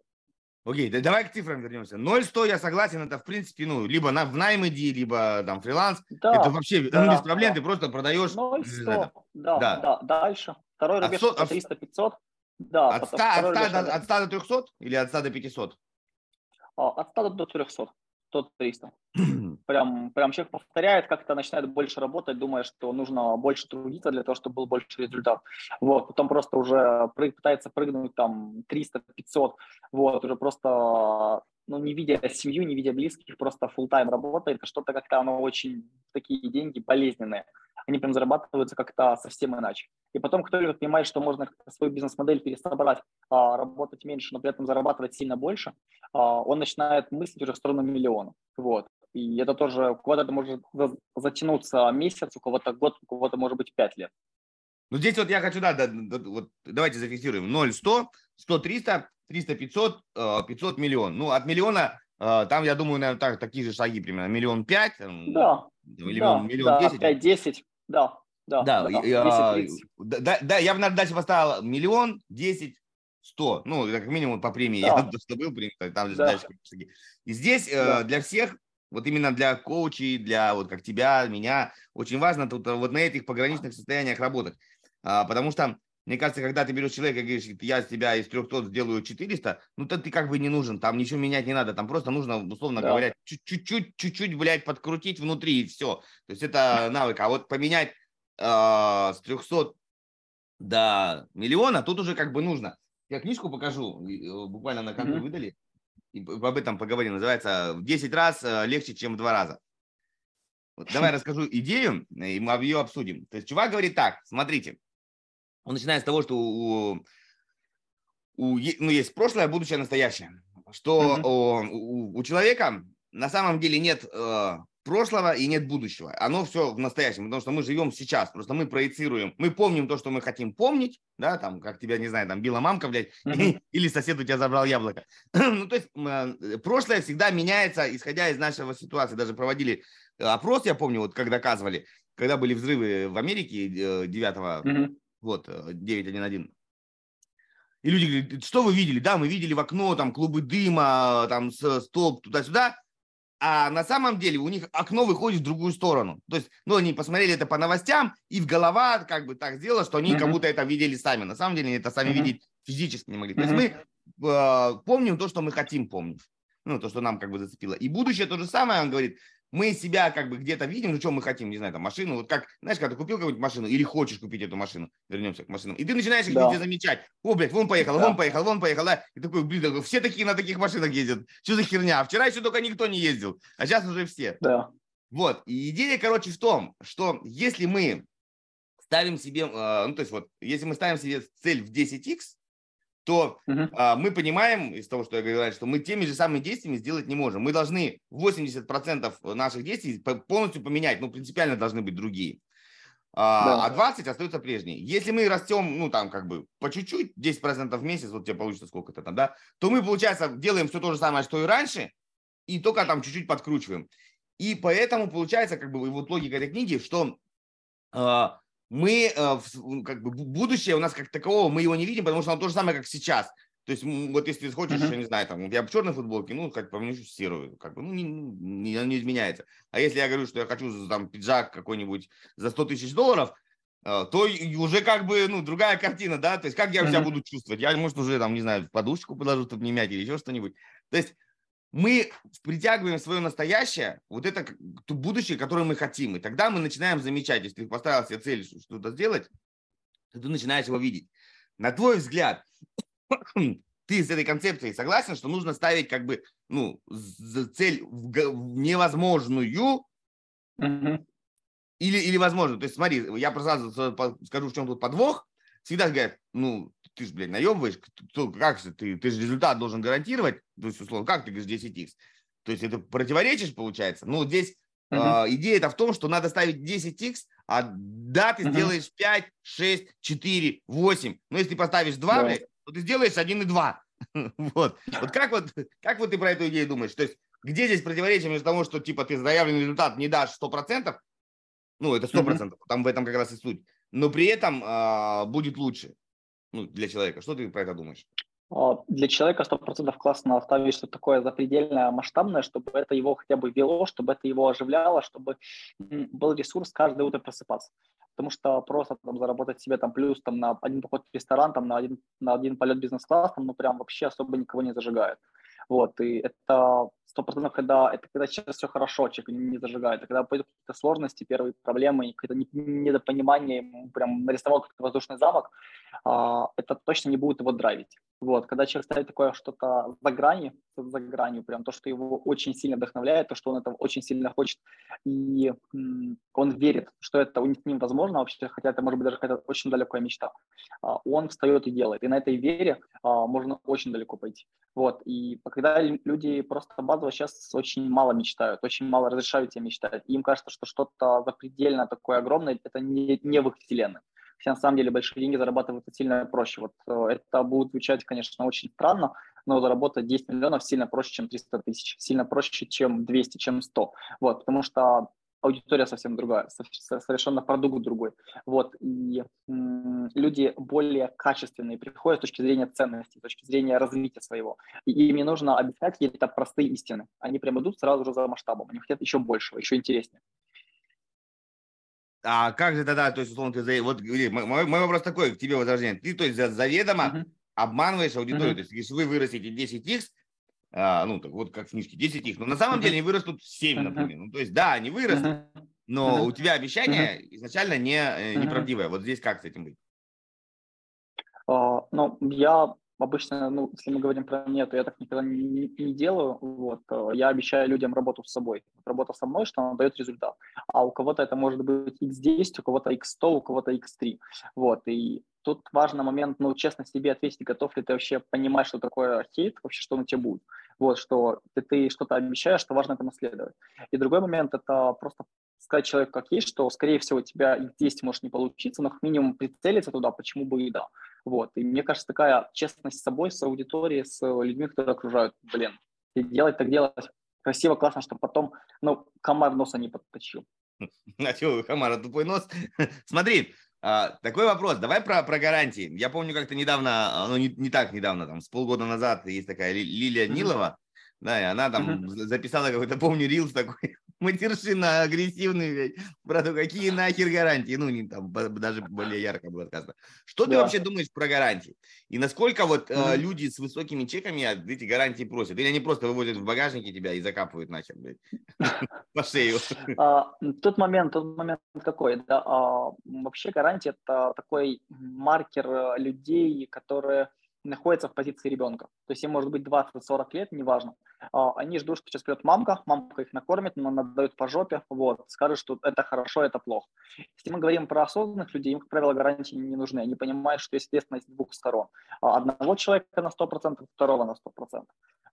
Окей, да, давай к цифрам вернемся. 0-100, я согласен, это, в принципе, ну, либо на, в найм иди, либо там фриланс. Да, это вообще ну, да, ну, без проблем, да. ты просто продаешь. 0-100, да, да, да, дальше. Второй а рубеж от 100, 300-500. Да, от, 100, от, 100 рубеж, до, от 100 до 300 или от 100 до 500? А, от 100 до 300. 100-300. Прям, прям человек повторяет, как-то начинает больше работать, думая, что нужно больше трудиться для того, чтобы был больше результат. Вот, потом просто уже прыг, пытается прыгнуть там 300-500, вот, уже просто ну, не видя семью, не видя близких, просто full тайм работает, что-то как-то оно очень, такие деньги болезненные они прям зарабатываются как-то совсем иначе. И потом, кто только понимает, что можно свою бизнес-модель пересобрать, а, работать меньше, но при этом зарабатывать сильно больше, а, он начинает мыслить уже в сторону миллиона. Вот. И это тоже, у кого-то это может затянуться месяц, у кого-то год, у кого-то может быть пять лет. Ну, здесь вот я хочу, да, да, да вот давайте зафиксируем. 0, 100, 100, 300, 300, 500, 500, миллион. Ну, от миллиона, э, там, я думаю, наверное, так, такие же шаги примерно. Миллион пять. Да. Или да, миллион десять. Да, 5-10. Да, да. Да, да, да, 10, да, да, я бы, наверное, дальше поставил миллион, десять, сто. Ну, как минимум по премии. Да. Я что был премия, там же да. дальше. И здесь да. э, для всех, вот именно для коучей, для вот как тебя, меня, очень важно тут вот на этих пограничных состояниях работать. А, потому что мне кажется, когда ты берешь человека и говоришь, я с тебя из 300 сделаю 400, ну, то ты как бы не нужен, там ничего менять не надо, там просто нужно, условно да. говоря, чуть-чуть, чуть-чуть, блядь, подкрутить внутри и все. То есть это навык. А вот поменять э, с 300 до миллиона, тут уже как бы нужно. Я книжку покажу, э, буквально на контроль mm-hmm. выдали, и об этом поговорим. Называется «В 10 раз э, легче, чем в 2 раза». Вот, давай расскажу идею, и мы ее обсудим. То есть чувак говорит так, смотрите, он начинает с того, что у, у, ну, есть прошлое, будущее, настоящее. Что mm-hmm. у, у человека на самом деле нет э, прошлого и нет будущего. Оно все в настоящем, потому что мы живем сейчас. Просто мы проецируем, мы помним то, что мы хотим помнить, да, там, как тебя, не знаю, там, била мамка, блядь, mm-hmm. или сосед у тебя забрал яблоко. ну, то есть э, прошлое всегда меняется, исходя из нашего ситуации. Даже проводили опрос, я помню, вот как доказывали, когда были взрывы в Америке 9 mm-hmm вот, 911. Э, И люди говорят, что вы видели? Да, мы видели в окно там клубы дыма, там столб туда-сюда. А на самом деле у них окно выходит в другую сторону. То есть, ну, они посмотрели это по новостям, и в голова как бы так сделала, что они mm-hmm. как будто это видели сами. На самом деле они это сами mm-hmm. видеть физически не могли. То mm-hmm. есть мы э, помним то, что мы хотим помнить. Ну, то, что нам как бы зацепило. И будущее то же самое, он говорит, мы себя как бы где-то видим, ну, что мы хотим, не знаю, там, машину, вот как, знаешь, когда ты купил какую-нибудь машину или хочешь купить эту машину, вернемся к машинам, и ты начинаешь их да. везде замечать, о, блядь, вон поехал, да. вон поехал, вон поехал, да, и такой, блин, все такие на таких машинах ездят, что за херня, а вчера еще только никто не ездил, а сейчас уже все. Да. Вот, и идея, короче, в том, что если мы ставим себе, э, ну, то есть вот, если мы ставим себе цель в 10x, то uh-huh. а, мы понимаем из того, что я говорил, что мы теми же самыми действиями сделать не можем. Мы должны 80% наших действий полностью поменять, ну, принципиально должны быть другие. А, да. а 20 остаются прежние. Если мы растем, ну, там, как бы, по чуть-чуть, 10% в месяц, вот тебе получится сколько-то там, да, то мы, получается, делаем все то же самое, что и раньше, и только там чуть-чуть подкручиваем. И поэтому получается, как бы, вот логика этой книги, что э, мы, э, как бы, будущее у нас как такового, мы его не видим, потому что оно то же самое, как сейчас. То есть, вот если ты хочешь, uh-huh. я не знаю, там, я в черной футболке, ну, как поменяю серую, как бы, ну, не, не, не изменяется. А если я говорю, что я хочу там пиджак какой-нибудь за 100 тысяч долларов, э, то уже как бы, ну, другая картина, да, то есть как я uh-huh. себя буду чувствовать? Я, может, уже там, не знаю, подушечку положу, чтобы не мять или еще что-нибудь. То есть мы притягиваем свое настоящее, вот это то будущее, которое мы хотим. И тогда мы начинаем замечать, если ты поставил себе цель что-то сделать, то ты начинаешь его видеть. На твой взгляд, ты с этой концепцией согласен, что нужно ставить как бы ну, цель в невозможную mm-hmm. или, или возможно. То есть смотри, я просто скажу, в чем тут подвох. Всегда говорят, ну, ты же, блядь, наебываешь, как же ты, ты же результат должен гарантировать, то есть, условно, как ты говоришь 10x? То есть это противоречишь, получается? Ну, здесь uh-huh. э, идея-то в том, что надо ставить 10x, а да, ты uh-huh. сделаешь 5, 6, 4, 8. Но если ты поставишь 2, yeah. блядь, то ты сделаешь 1,2. вот. Вот как вот, как вот ты про эту идею думаешь? То есть где здесь противоречие между того, что типа ты заявленный результат не дашь 100%, ну, это 100%, mm-hmm. там в этом как раз и суть, но при этом э, будет лучше ну, для человека. Что ты про это думаешь? А, для человека 100% классно оставить что-то такое запредельное, масштабное, чтобы это его хотя бы вело, чтобы это его оживляло, чтобы был ресурс каждое утро просыпаться. Потому что просто там заработать себе там плюс там на один поход в ресторан, там на один, на один полет бизнес-класс, ну прям вообще особо никого не зажигает. Вот, и это сто процентов, когда это когда сейчас все хорошо, человек не зажигает, а когда пойдут какие-то сложности, первые проблемы, какое-то недопонимание, прям нарисовал какой-то воздушный замок, а, это точно не будет его драйвить. Вот, когда человек ставит такое что-то за грани, за гранью, прям то, что его очень сильно вдохновляет, то, что он этого очень сильно хочет, и он верит, что это у них невозможно вообще, хотя это может быть даже какая-то очень далекая мечта. А, он встает и делает, и на этой вере а, можно очень далеко пойти. Вот, и когда люди просто базово сейчас очень мало мечтают, очень мало разрешают себе мечтать, им кажется, что что-то запредельно такое огромное, это не, не в их вселенной все на самом деле большие деньги зарабатывают сильно проще. Вот э, это будет звучать, конечно, очень странно, но заработать 10 миллионов сильно проще, чем 300 тысяч, сильно проще, чем 200, чем 100. Вот, потому что аудитория совсем другая, совершенно продукт другой. Вот, и люди более качественные приходят с точки зрения ценностей, с точки зрения развития своего. И им не нужно объяснять какие-то простые истины. Они прям идут сразу же за масштабом, они хотят еще большего, еще интереснее. А как же тогда, то есть, условно, ты за... вот мой, мой вопрос такой к тебе, возрождение. Ты, то есть, заведомо uh-huh. обманываешь аудиторию. Uh-huh. То есть, если вы вырастете 10x, а, ну, так вот как в книжке, 10x, но на самом деле они вырастут 7, например. Ну, то есть, да, они вырастут, но у тебя обещание изначально не, uh-huh. неправдивое. Вот здесь как с этим быть? Uh, ну, я обычно, ну, если мы говорим про меня, то я так никогда не, не, не делаю. Вот. Э, я обещаю людям работу с собой. Работа со мной, что она дает результат. А у кого-то это может быть x10, у кого-то x100, у кого-то x3. Вот. И тут важный момент, ну, честно себе ответить, готов ли ты вообще понимать, что такое хейт, вообще, что на тебе будет. Вот, что ты, ты что-то обещаешь, что важно это наследовать. И другой момент – это просто сказать человеку как есть, что, скорее всего, у тебя x10 может не получиться, но как минимум прицелиться туда, почему бы и да. Вот. И мне кажется, такая честность с собой, с аудиторией, с людьми, которые окружают, блин, и делать так делать красиво, классно, чтобы потом, ну, комар носа не подточил. А что, комара тупой нос? Смотри, а, такой вопрос. Давай про, про гарантии. Я помню, как-то недавно, ну не, не так недавно, там с полгода назад есть такая Лилия Нилова, да, и она там записала какой-то, помню, рилс такой, матершина агрессивный, про то, какие нахер гарантии. Ну, не там, даже более ярко было сказано. Что да. ты вообще думаешь про гарантии? И насколько вот mm-hmm. э, люди с высокими чеками эти гарантии просят? Или они просто выводят в багажнике тебя и закапывают нахер, блядь, по шею? А, тот момент, тот момент какой, да, а, вообще гарантия – это такой маркер э, людей, которые находятся в позиции ребенка. То есть им может быть 20-40 лет, неважно. А, они ждут, что сейчас придет мамка, мамка их накормит, но надает по жопе, вот, скажет, что это хорошо, это плохо. Если мы говорим про осознанных людей, им, как правило, гарантии не нужны. Они понимают, что есть ответственность двух сторон. А, одного человека на 100%, второго на 100%.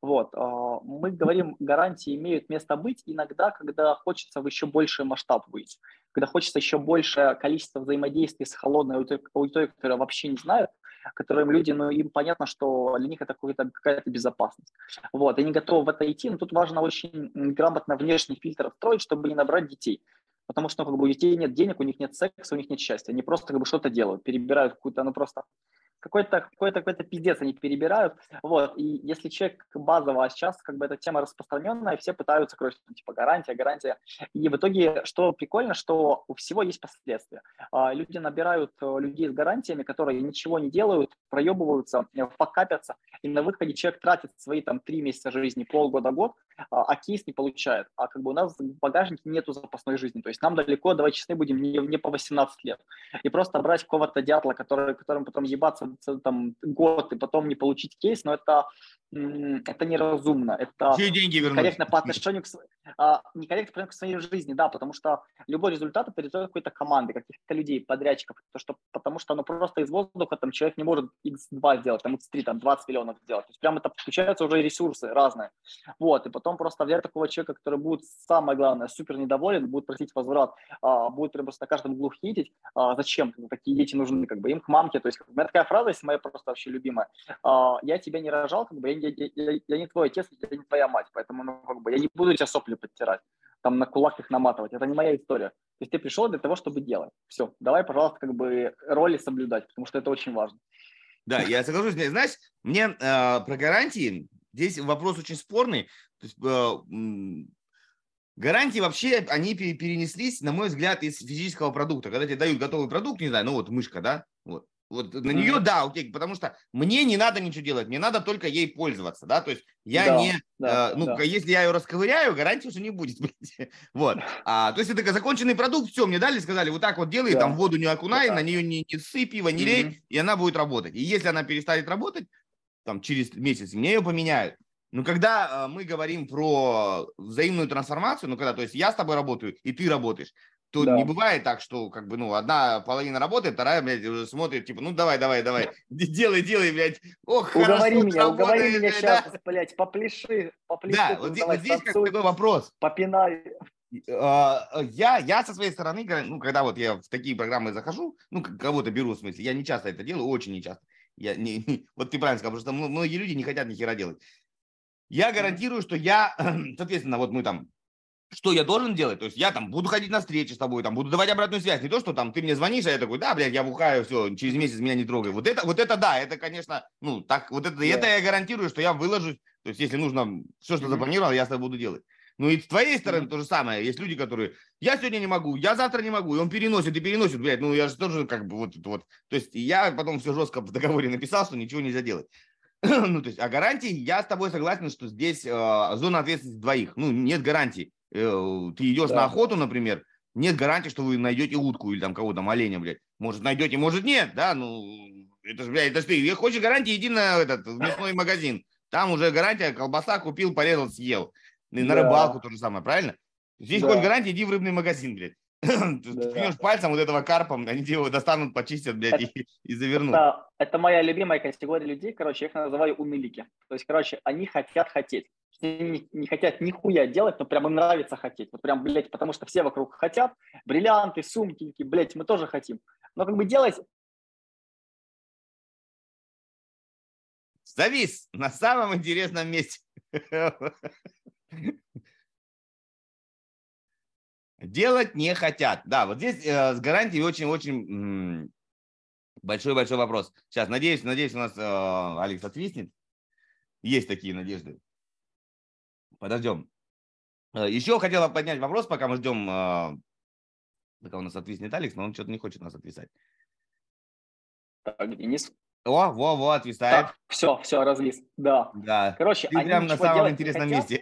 Вот. А, мы говорим, гарантии имеют место быть иногда, когда хочется в еще больший масштаб выйти, когда хочется еще большее количество взаимодействий с холодной аудиторией, которая вообще не знает, которым люди, ну, им понятно, что для них это какая-то безопасность. Вот, они готовы в это идти, но тут важно очень грамотно внешний фильтр строить, чтобы не набрать детей. потому что ну, как бы у детей нет денег, у них нет секса, у них нет счастья. Они просто как бы что-то делают, перебирают какую-то, ну просто какой-то какой-то какой-то пиздец они перебирают, вот, и если человек базово, а сейчас как бы эта тема распространенная, все пытаются, короче, типа гарантия, гарантия, и в итоге, что прикольно, что у всего есть последствия. А, люди набирают э, людей с гарантиями, которые ничего не делают, проебываются, э, покапятся, и на выходе человек тратит свои там три месяца жизни, полгода, год, а, а кейс не получает. А как бы у нас в багажнике нету запасной жизни. То есть нам далеко, давай честны будем, не, не по 18 лет. И просто брать какого-то дятла, который, которым потом ебаться там год и потом не получить кейс, но это это неразумно, это Чьи деньги вернуть? корректно по отношению к а, некорректно по отношению к своей жизни, да, потому что любой результат это результат какой-то команды, каких-то людей, подрядчиков, то, что, потому что оно просто из воздуха там человек не может x2 сделать, там x3, там 20 миллионов сделать, то есть прямо это подключаются уже ресурсы разные, вот, и потом просто взять такого человека, который будет, самое главное, супер недоволен, будет просить возврат, а, будет прям просто на каждом углу хитить, а, зачем? Такие дети нужны, как бы им к мамке, то есть меня такая фраза есть моя просто вообще любимая, а, я тебя не рожал, как бы я я, я, я не твой отец, я не твоя мать, поэтому ну, как бы, я не буду тебя сопли подтирать, там на кулак их наматывать. Это не моя история. То есть ты пришел для того, чтобы делать. Все, давай, пожалуйста, как бы роли соблюдать, потому что это очень важно. Да, я соглашусь. Знаешь, мне э, про гарантии здесь вопрос очень спорный. То есть, э, гарантии вообще, они перенеслись, на мой взгляд, из физического продукта. Когда тебе дают готовый продукт, не знаю, ну вот мышка, да, вот, на нее, да, окей, потому что мне не надо ничего делать, мне надо только ей пользоваться, да, то есть я да, не, да, э, ну, да. если я ее расковыряю, гарантии уже не будет, вот. А, то есть это законченный продукт, все, мне дали, сказали, вот так вот делай, да. там воду не окунай, да. на нее не, не сыпь его, не лей, mm-hmm. и она будет работать. И если она перестанет работать, там, через месяц, мне ее поменяют. Но когда э, мы говорим про взаимную трансформацию, ну, когда, то есть я с тобой работаю, и ты работаешь, Тут да. не бывает так, что как бы, ну, одна половина работает, вторая, блядь, уже смотрит, типа, ну, давай, давай, давай, делай, делай, блядь. Ох, уговори хорошо, меня, уговори меня блядь, сейчас, да? блядь, попляши, попляши. Да, вот, давай, вот здесь как такой вопрос. Попинай. А, я, я со своей стороны, ну, когда вот я в такие программы захожу, ну, кого-то беру, в смысле, я не часто это делаю, очень не часто. Я не, не, вот ты правильно сказал, потому что многие люди не хотят ни хера делать. Я гарантирую, что я, соответственно, вот мы там что я должен делать? То есть я там буду ходить на встречи с тобой, там буду давать обратную связь. Не то, что там ты мне звонишь, а я такой, да, блядь, я бухаю, все, через месяц меня не трогай. Вот это, вот это да, это, конечно, ну, так, вот это, yeah. это я гарантирую, что я выложусь. То есть если нужно все, что запланировал, я с тобой буду делать. Ну и с твоей стороны mm-hmm. то же самое. Есть люди, которые, я сегодня не могу, я завтра не могу, и он переносит и переносит, блядь, ну я же тоже как бы вот, вот. То есть я потом все жестко в договоре написал, что ничего нельзя делать. ну, то есть, а гарантии, я с тобой согласен, что здесь э, зона ответственности двоих. Ну, нет гарантии. Э, ты идешь да. на охоту, например, нет гарантии, что вы найдете утку или там кого-то, оленя, блядь. Может, найдете, может, нет, да, ну, это же, блядь, это же ты, хочешь гарантии, иди на этот в мясной магазин. Там уже гарантия, колбаса купил, порезал, съел. И на да. рыбалку то же самое, правильно? Здесь да. хоть гарантия, иди в рыбный магазин, блядь. Ткнешь пальцем вот этого карпа, они его достанут, почистят, блядь, и, и завернут. Это, это моя любимая категория людей, короче, я их называю унылики. То есть, короче, они хотят хотеть не, не хотят нихуя делать, но прям им нравится хотеть. Вот прям, блядь, потому что все вокруг хотят. Бриллианты, сумки, блядь, мы тоже хотим. Но как бы делать... Завис на самом интересном месте. Делать не хотят. Да, вот здесь э, с гарантией очень-очень большой-большой вопрос. Сейчас, надеюсь, надеюсь, у нас э, Алекс отвиснет. Есть такие надежды. Подождем. Э, Еще хотела поднять вопрос, пока мы ждем, э, пока у нас отвиснет Алекс, но он что-то не хочет нас отвисать. Так, Денис. О, во, во, отвисает. Так, все, все, разлис. Да. Да. Короче, Ты они прям на самом интересном месте.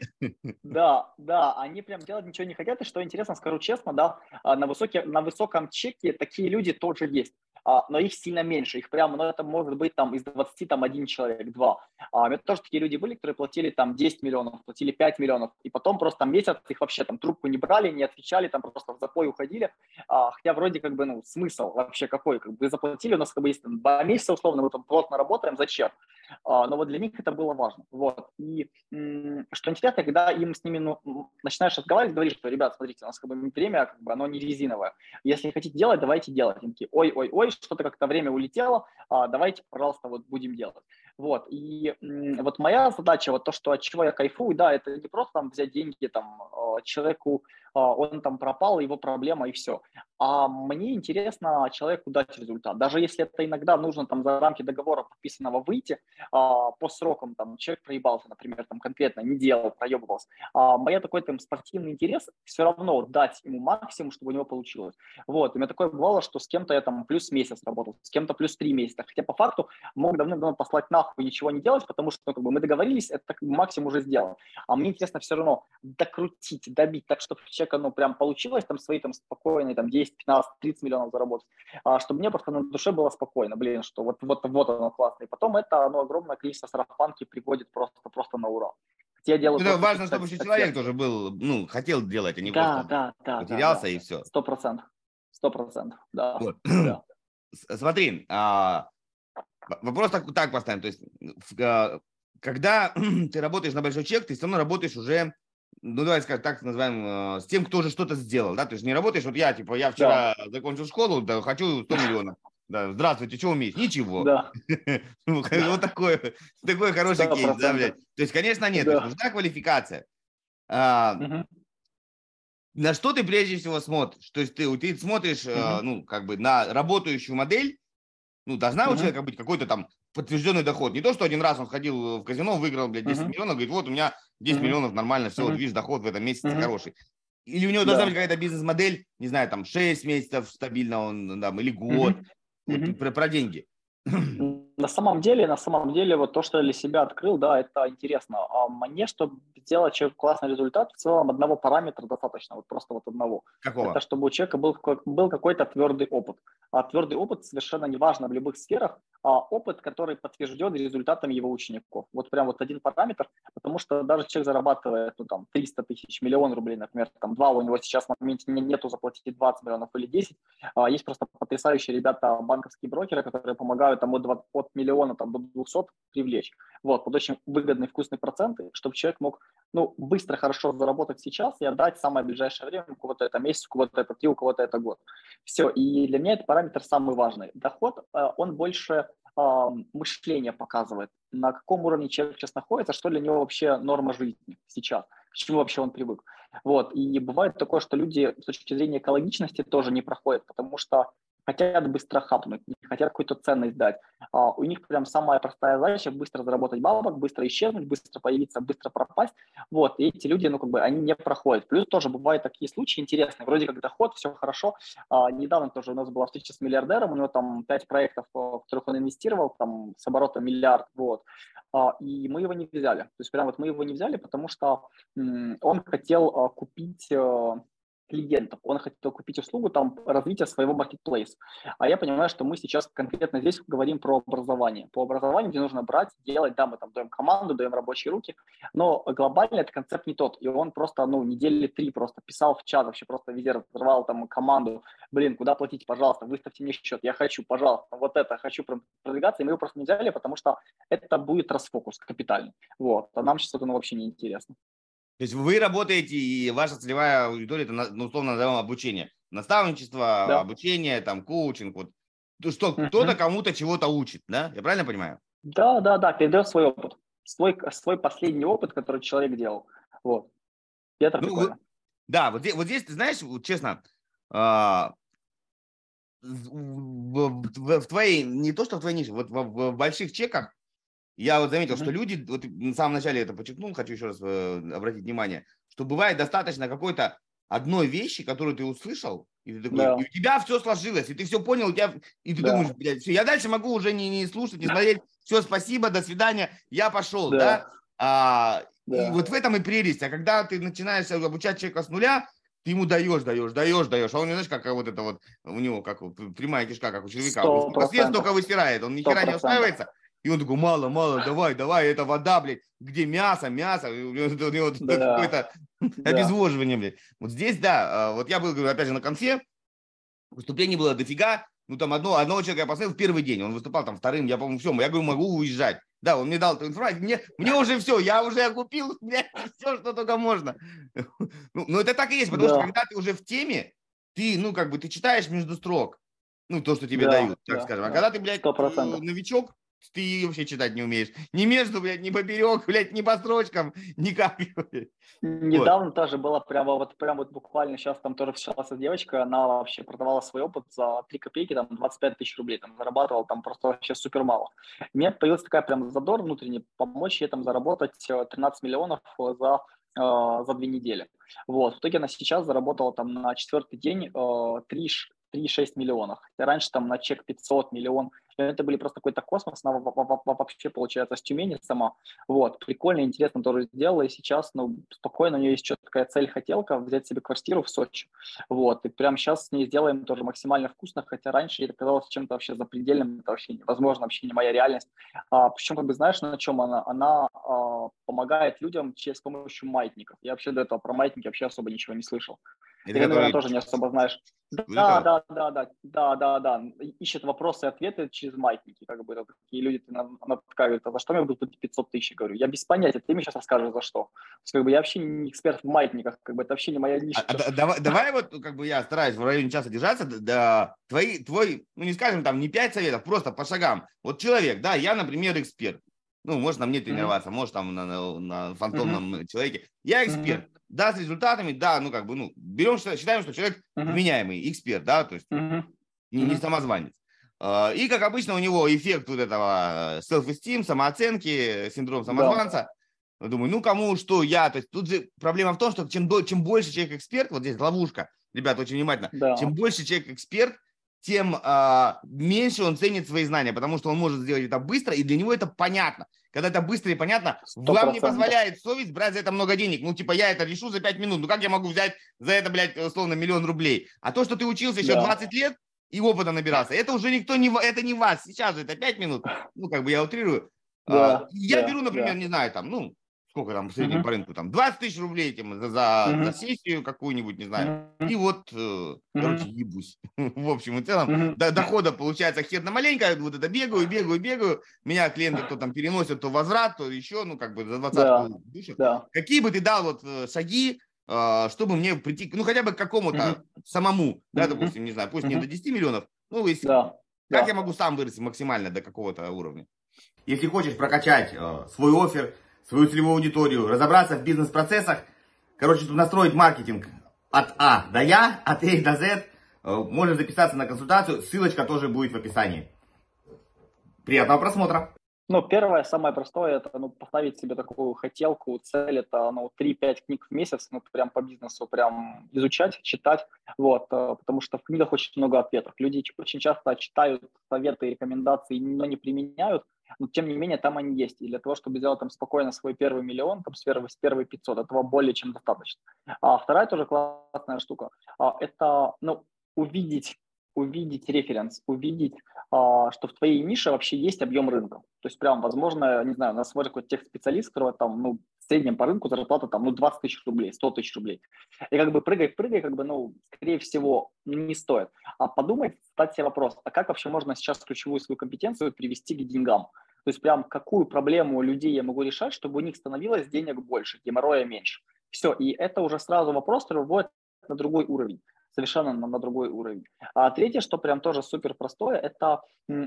Да, да, они прям делать ничего не хотят. И что интересно, скажу честно, да, а, на, высоке, на высоком чеке такие люди тоже есть. А, но их сильно меньше, их прямо, ну, это может быть там из 20, там, один человек, два. А, у меня тоже такие люди были, которые платили там 10 миллионов, платили 5 миллионов, и потом просто месяц их вообще там трубку не брали, не отвечали, там просто в запой уходили, а, хотя вроде как бы, ну, смысл вообще какой, как бы заплатили, у нас как бы есть там, два месяца условно, мы там плотно работаем, зачем? А, но вот для них это было важно, вот. И м- что интересно, когда им с ними, ну, начинаешь разговаривать, говоришь, что, ребят, смотрите, у нас как бы время, как бы, оно не резиновое, если хотите делать, давайте делать. Они такие, ой-ой-ой, что-то как-то время улетело, а, давайте, пожалуйста, вот будем делать. Вот, и вот моя задача, вот то, что от чего я кайфую, да, это не просто там взять деньги там а, человеку, он там пропал, его проблема и все. А мне интересно человеку дать результат. Даже если это иногда нужно там за рамки договора подписанного выйти, а, по срокам там человек проебался, например, там конкретно не делал, проебывался. А, моя такой там спортивный интерес все равно дать ему максимум, чтобы у него получилось. Вот, у меня такое бывало, что с кем-то я там плюс месяц работал, с кем-то плюс три месяца. Хотя по факту мог давным-давно послать нахуй ничего не делать, потому что ну, как бы, мы договорились, это максимум уже сделал. А мне интересно все равно докрутить, добить так, чтобы человека ну прям получилось там свои там спокойные там 10, 15, 30 миллионов заработать, а чтобы мне просто на душе было спокойно, блин, что вот, вот, вот оно классно. И потом это оно огромное количество сарафанки приводит просто, просто на ура. Я делаю ну, важно, чтобы еще человек тоже был, ну, хотел делать, а не да, просто да, да, потерялся да, да. и все. Сто процентов. Сто процентов, да. Вот. да. Смотри, а, вопрос так, так поставим. То есть, а, когда ты работаешь на большой чек, ты все равно работаешь уже ну, давай скажем так, называем, э, с тем, кто уже что-то сделал, да, то есть не работаешь, вот я, типа, я вчера да. закончил школу, да, хочу 100 миллионов, да, здравствуйте, что умеешь? Ничего. Да. Вот такой, такой хороший кейс, да, блядь. То есть, конечно, нет, нужна квалификация. А, на что ты прежде всего смотришь? То есть ты, ты смотришь, ну, как бы на работающую модель, ну, должна у человека быть какой-то там подтвержденный доход. Не то, что один раз он ходил в казино, выиграл, блядь, 10 uh-huh. миллионов, говорит, вот у меня 10 uh-huh. миллионов, нормально, все, uh-huh. вот видишь, доход в этом месяце uh-huh. хороший. Или у него да. должна быть какая-то бизнес-модель, не знаю, там 6 месяцев стабильно он, там, или год, uh-huh. Uh-huh. Про, про деньги. На самом деле, на самом деле, вот то, что я для себя открыл, да, это интересно. А мне, чтобы сделать человек классный результат, в целом одного параметра достаточно, вот просто вот одного. Какого? Это чтобы у человека был, был какой-то твердый опыт. А твердый опыт совершенно не важно в любых сферах, а опыт, который подтвержден результатами его учеников. Вот прям вот один параметр, потому что даже человек зарабатывает, ну, там, 300 тысяч, миллион рублей, например, там, два, у него сейчас в моменте нету заплатить 20 миллионов или 10. А есть просто потрясающие ребята, банковские брокеры, которые помогают там от, 20, от миллиона там, до 200 привлечь. Вот, под очень выгодные, вкусные проценты, чтобы человек мог ну, быстро, хорошо заработать сейчас и отдать в самое ближайшее время, у кого-то это месяц, у кого-то это три, у кого-то это год. Все, и для меня этот параметр самый важный. Доход, э, он больше мышление показывает, на каком уровне человек сейчас находится, что для него вообще норма жизни сейчас, к чему вообще он привык. Вот. И бывает такое, что люди с точки зрения экологичности тоже не проходят, потому что хотят быстро хапнуть, не хотят какую-то ценность дать. А у них прям самая простая задача – быстро заработать бабок, быстро исчезнуть, быстро появиться, быстро пропасть. Вот, и эти люди, ну, как бы, они не проходят. Плюс тоже бывают такие случаи интересные, вроде как доход, все хорошо. А, недавно тоже у нас была встреча с миллиардером, у него там пять проектов, в которых он инвестировал, там, с оборотом миллиард, вот. А, и мы его не взяли. То есть прям вот мы его не взяли, потому что он хотел а, купить э, клиентов. Он хотел купить услугу там развития своего маркетплейса. А я понимаю, что мы сейчас конкретно здесь говорим про образование. По образованию, где нужно брать, делать, да, мы там даем команду, даем рабочие руки, но глобально этот концепт не тот. И он просто, ну, недели три просто писал в чат, вообще просто везде разрывал там команду. Блин, куда платить, пожалуйста, выставьте мне счет, я хочу, пожалуйста, вот это, хочу продвигаться. И мы его просто не взяли, потому что это будет расфокус капитальный. Вот, а нам сейчас это ну, вообще не интересно. То есть вы работаете, и ваша целевая аудитория, это, ну, условно назовем, обучение. Наставничество, да. обучение, там, коучинг. Вот. То, что uh-huh. кто-то кому-то чего-то учит, да? Я правильно понимаю? Да, да, да, передает свой опыт. Свой, свой последний опыт, который человек делал. Вот. И это ну, вы, да, вот здесь, вот здесь, ты знаешь, вот, честно, а, в, в, в твоей, не то, что в твоей нише, вот в, в больших чеках я вот заметил, mm-hmm. что люди, вот на самом начале это подчеркнул, хочу еще раз э, обратить внимание, что бывает достаточно какой-то одной вещи, которую ты услышал, и, ты такой, да. и у тебя все сложилось, и ты все понял, у тебя, и ты да. думаешь, блядь, все, я дальше могу уже не, не слушать, не смотреть, все, спасибо, до свидания, я пошел, да, да? А, да. И вот в этом и прелесть, а когда ты начинаешь обучать человека с нуля, ты ему даешь, даешь, даешь, даешь, а он, знаешь, как вот это вот, у него, как прямая кишка, как у человека, он только выстирает, он ни хера не устраивается, и он такой, мало, мало, давай, давай, это вода, блядь, где мясо, мясо, у него да. какое-то да. обезвоживание, блядь. Вот здесь, да, а, вот я был, опять же, на конфе, выступлений было дофига, ну, там одно, одного человека я посмотрел в первый день, он выступал там вторым, я, по-моему, все, я говорю, могу уезжать. Да, он мне дал эту информацию, мне, мне уже все, я уже купил мне все, что только можно. Ну, ну, это так и есть, потому да. что когда ты уже в теме, ты, ну, как бы, ты читаешь между строк, ну, то, что тебе да, дают, так да, скажем. А да. когда ты, блядь, 100%. новичок, ты вообще читать не умеешь. Ни между, блядь, ни поперек, блядь, ни по строчкам, никак. Недавно вот. тоже было прямо вот, прям вот буквально сейчас там тоже встречалась девочка, она вообще продавала свой опыт за 3 копейки, там 25 тысяч рублей, там зарабатывала там просто вообще супер мало. У меня появилась такая прям задор внутренний, помочь ей там заработать 13 миллионов за э, за две недели. Вот. В итоге она сейчас заработала там на четвертый день э, 3, 3,6 миллионов. Раньше там на чек 500 миллион это были просто какой-то космос, она вообще, получается, с Тюмени сама. Вот, прикольно, интересно тоже сделала, и сейчас, ну, спокойно, у нее есть четкая цель, хотелка, взять себе квартиру в Сочи. Вот, и прямо сейчас с ней сделаем тоже максимально вкусно, хотя раньше это казалось чем-то вообще запредельным, это вообще невозможно, вообще не моя реальность. А, причем, как бы, знаешь, на чем она? Она а, помогает людям через помощью маятников. Я вообще до этого про маятники вообще особо ничего не слышал. Это Ты, наверное, тоже не особо знаешь. Да, да, да, да, да, да, да, да. Ищет вопросы и ответы через маятники. Как бы такие люди, она, она такая говорит, а за что мне будут платить 500 тысяч? говорю, я без понятия, ты мне сейчас расскажешь, за что. То есть, как бы, я вообще не эксперт в маятниках, как бы, это вообще не моя ниша. А, а, давай, давай вот, как бы, я стараюсь в районе часа держаться, да, твои, твой, ну, не скажем, там, не пять советов, просто по шагам. Вот человек, да, я, например, эксперт. Ну, может, на мне тренироваться, может, там, на, на, на фантомном mm-hmm. человеке. Я эксперт. Mm-hmm да, с результатами, да, ну как бы, ну, берем, считаем, что человек uh-huh. вменяемый, эксперт, да, то есть uh-huh. не, не самозванец. А, и, как обычно, у него эффект вот этого э, self-esteem, самооценки, синдром самозванца. Да. Думаю, ну кому что, я. То есть тут же проблема в том, что чем, чем больше человек эксперт, вот здесь ловушка, ребята, очень внимательно, да. чем больше человек эксперт, тем э, меньше он ценит свои знания, потому что он может сделать это быстро, и для него это понятно. Когда это быстро и понятно, 100%. вам не позволяет совесть брать за это много денег. Ну, типа, я это решу за 5 минут. Ну, как я могу взять за это, блядь, условно, миллион рублей? А то, что ты учился еще да. 20 лет и опыта набирался, это уже никто не... Это не вас. Сейчас же это 5 минут. Ну, как бы я утрирую. Да, а, я да, беру, например, да. не знаю, там, ну, сколько там в среднем uh-huh. по рынку, там 20 тысяч рублей этим за, за, uh-huh. за сессию какую-нибудь, не знаю. Uh-huh. И вот, uh-huh. короче, ебусь. в общем и целом, uh-huh. до, дохода получается херно маленько, вот это бегаю, бегаю, бегаю. Меня клиенты то там переносят, то возврат, то еще, ну, как бы за 20 да. душат. Да. Какие бы ты дал вот э, шаги, чтобы мне прийти, ну, хотя бы к какому-то uh-huh. самому, да, uh-huh. допустим, не знаю, пусть uh-huh. не до 10 миллионов, ну, если, да. как да. я могу сам вырасти максимально до какого-то уровня? Если хочешь прокачать э, свой офер, свою целевую аудиторию, разобраться в бизнес-процессах. Короче, тут настроить маркетинг от А до Я, от А до З. Э, можно записаться на консультацию, ссылочка тоже будет в описании. Приятного просмотра! Ну, первое, самое простое, это ну, поставить себе такую хотелку, цель, это ну, 3-5 книг в месяц, ну, прям по бизнесу, прям изучать, читать, вот, э, потому что в книгах очень много ответов. Люди очень часто читают советы и рекомендации, но не применяют, но тем не менее там они есть. И для того, чтобы сделать там спокойно свой первый миллион, там с первой, с первой 500, этого более чем достаточно. А вторая тоже классная штука, а, это, ну, увидеть увидеть референс, увидеть, а, что в твоей нише вообще есть объем рынка. То есть прям, возможно, не знаю, нас смотрит какой-то техспециалист, которого там, ну, среднем по рынку зарплата там, ну, 20 тысяч рублей, 100 тысяч рублей. И как бы прыгай, прыгай, как бы, ну, скорее всего, не стоит. А подумай, задать себе вопрос, а как вообще можно сейчас ключевую свою компетенцию привести к деньгам? То есть прям какую проблему людей я могу решать, чтобы у них становилось денег больше, геморроя меньше. Все, и это уже сразу вопрос, который вводит на другой уровень совершенно на, на другой уровень. А третье, что прям тоже супер простое, это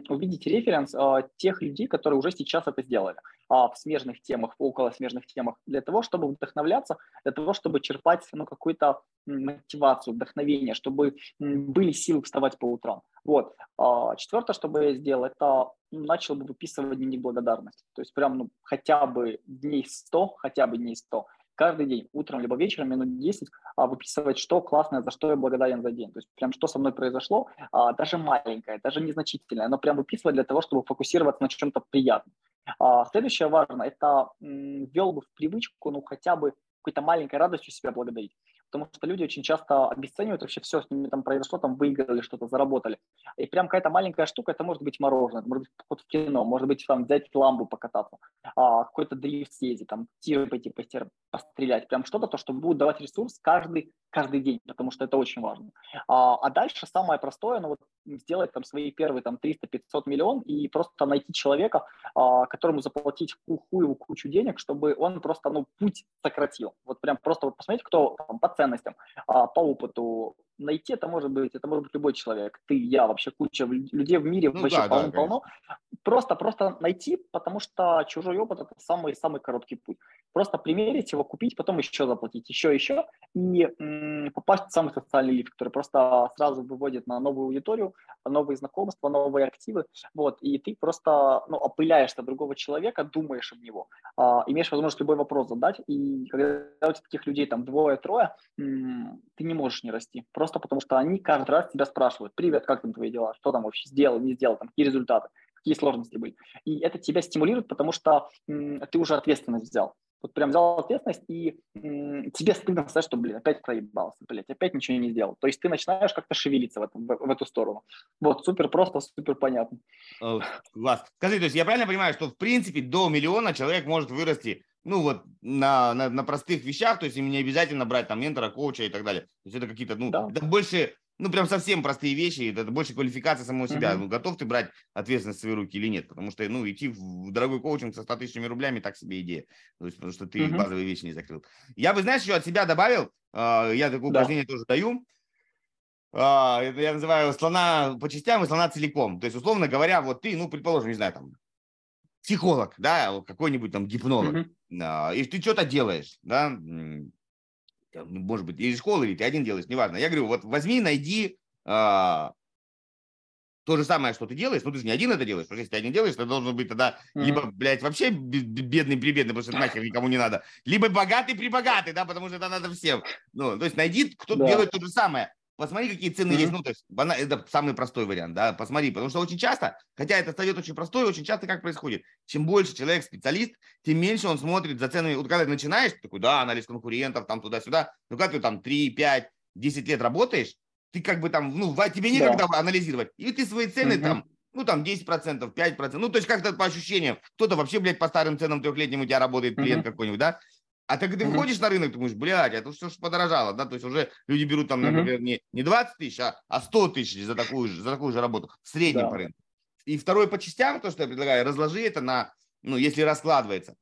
увидеть референс а, тех людей, которые уже сейчас это сделали а, в смежных темах, около смежных темах, для того, чтобы вдохновляться, для того, чтобы черпать ну, какую-то мотивацию, вдохновение, чтобы были силы вставать по утрам. Вот. А, четвертое, что бы я сделал, это начал бы выписывать дневник благодарности. То есть прям ну, хотя бы дней 100, хотя бы дней 100 каждый день, утром либо вечером, минут 10, а, выписывать, что классное, за что я благодарен за день. То есть прям что со мной произошло, а, даже маленькое, даже незначительное, но прям выписывать для того, чтобы фокусироваться на чем-то приятном. А, следующее важно, это ввел бы в привычку, ну, хотя бы какой-то маленькой радостью себя благодарить потому что люди очень часто обесценивают вообще все, с ними там произошло, там выиграли что-то, заработали. И прям какая-то маленькая штука, это может быть мороженое, может быть поход в кино, может быть там взять ламбу покататься, а, какой-то дрифт съездить, там тиры пойти постер, пострелять, прям что-то, то, что будет давать ресурс каждый, каждый день, потому что это очень важно. А, а дальше самое простое, ну вот сделать там свои первые там 300-500 миллион и просто найти человека, а, которому заплатить хуеву кучу денег, чтобы он просто, ну, путь сократил. Вот прям просто вот посмотреть, кто там, по ценностям, а, по опыту, найти это может быть, это может быть любой человек, ты, я, вообще куча людей в мире ну, вообще да, полно-полно. Да, просто, просто найти, потому что чужой опыт – это самый-самый короткий путь. Просто примерить его, купить, потом еще заплатить, еще, еще, и м, попасть в самый социальный лифт, который просто сразу выводит на новую аудиторию, новые знакомства, новые активы, вот, и ты просто, ну, опыляешь на другого человека, думаешь об него, а, имеешь возможность любой вопрос задать, и когда у тебя таких людей там двое-трое, ты не можешь не расти, просто потому что они каждый раз тебя спрашивают, привет, как там твои дела, что там вообще сделал, не сделал, там, какие результаты, какие сложности были. И это тебя стимулирует, потому что м, ты уже ответственность взял. Вот прям взял ответственность, и м, тебе стыдно сказать, что, блин, опять проебался, блядь, опять ничего не сделал. То есть ты начинаешь как-то шевелиться в, этом, в, в эту сторону. Вот, супер просто, супер понятно. Класс. Скажи, то есть я правильно понимаю, что в принципе до миллиона человек может вырасти ну вот на, на, на простых вещах, то есть им не обязательно брать там ментора, коуча и так далее. То есть это какие-то, ну, да. это больше ну, прям совсем простые вещи, это больше квалификация самого себя. Uh-huh. Ну, готов ты брать ответственность в свои руки или нет? Потому что, ну, идти в дорогой коучинг со 100 тысячами рублями так себе идея. То есть, потому что ты uh-huh. базовые вещи не закрыл. Я бы, знаешь, еще от себя добавил, э, я такое да. упражнение тоже даю, э, это я называю слона по частям и слона целиком. То есть, условно говоря, вот ты, ну, предположим, не знаю, там, психолог, да, какой-нибудь там гипнолог, uh-huh. и ты что-то делаешь, да, может быть, из школы, или ты один делаешь, неважно. Я говорю, вот возьми, найди а, то же самое, что ты делаешь, ну ты же не один это делаешь, потому что если ты один делаешь, ты должен быть тогда mm-hmm. либо, блядь, вообще бедный прибедный, потому что нахер никому не надо, либо богатый прибогатый, да, потому что это надо всем. Ну, то есть найди, кто да. делает то же самое посмотри, какие цены mm-hmm. есть. Ну, то есть, это самый простой вариант, да, посмотри. Потому что очень часто, хотя этот совет очень простой, очень часто как происходит? Чем больше человек специалист, тем меньше он смотрит за ценами. Вот когда ты начинаешь, такой, да, анализ конкурентов, там туда-сюда. Но когда ты там 3, 5, 10 лет работаешь, ты как бы там, ну, тебе некогда да. анализировать. И ты свои цены mm-hmm. там ну, там 10%, 5%, ну, то есть как-то по ощущениям. Кто-то вообще, блядь, по старым ценам трехлетним у тебя работает клиент mm-hmm. какой-нибудь, да? А так ты выходишь mm-hmm. на рынок, думаешь, блядь, это все же подорожало, да, то есть уже люди берут там, например, не, не 20 тысяч, а, а 100 тысяч за такую, же, за такую же работу в среднем да. по рынку. И второе по частям, то, что я предлагаю, разложи это на, ну, если раскладывается,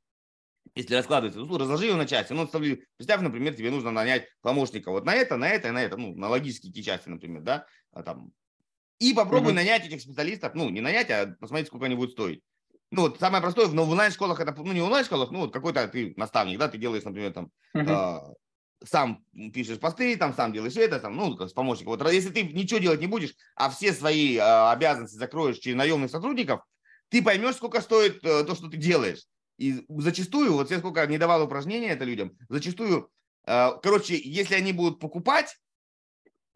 если раскладывается, ну, разложи его на части. Ну, представь, например, тебе нужно нанять помощника вот на это, на это и на это, ну, на логические части, например, да, а там. И попробуй mm-hmm. нанять этих специалистов, ну, не нанять, а посмотреть, сколько они будут стоить ну, вот самое простое, но в онлайн-школах это, ну, не в онлайн-школах, ну, вот какой-то ты наставник, да, ты делаешь, например, там, uh-huh. э, сам пишешь посты, там, сам делаешь это, там, ну, с помощником. Вот если ты ничего делать не будешь, а все свои э, обязанности закроешь через наемных сотрудников, ты поймешь, сколько стоит э, то, что ты делаешь. И зачастую, вот я сколько не давал упражнения это людям, зачастую, э, короче, если они будут покупать,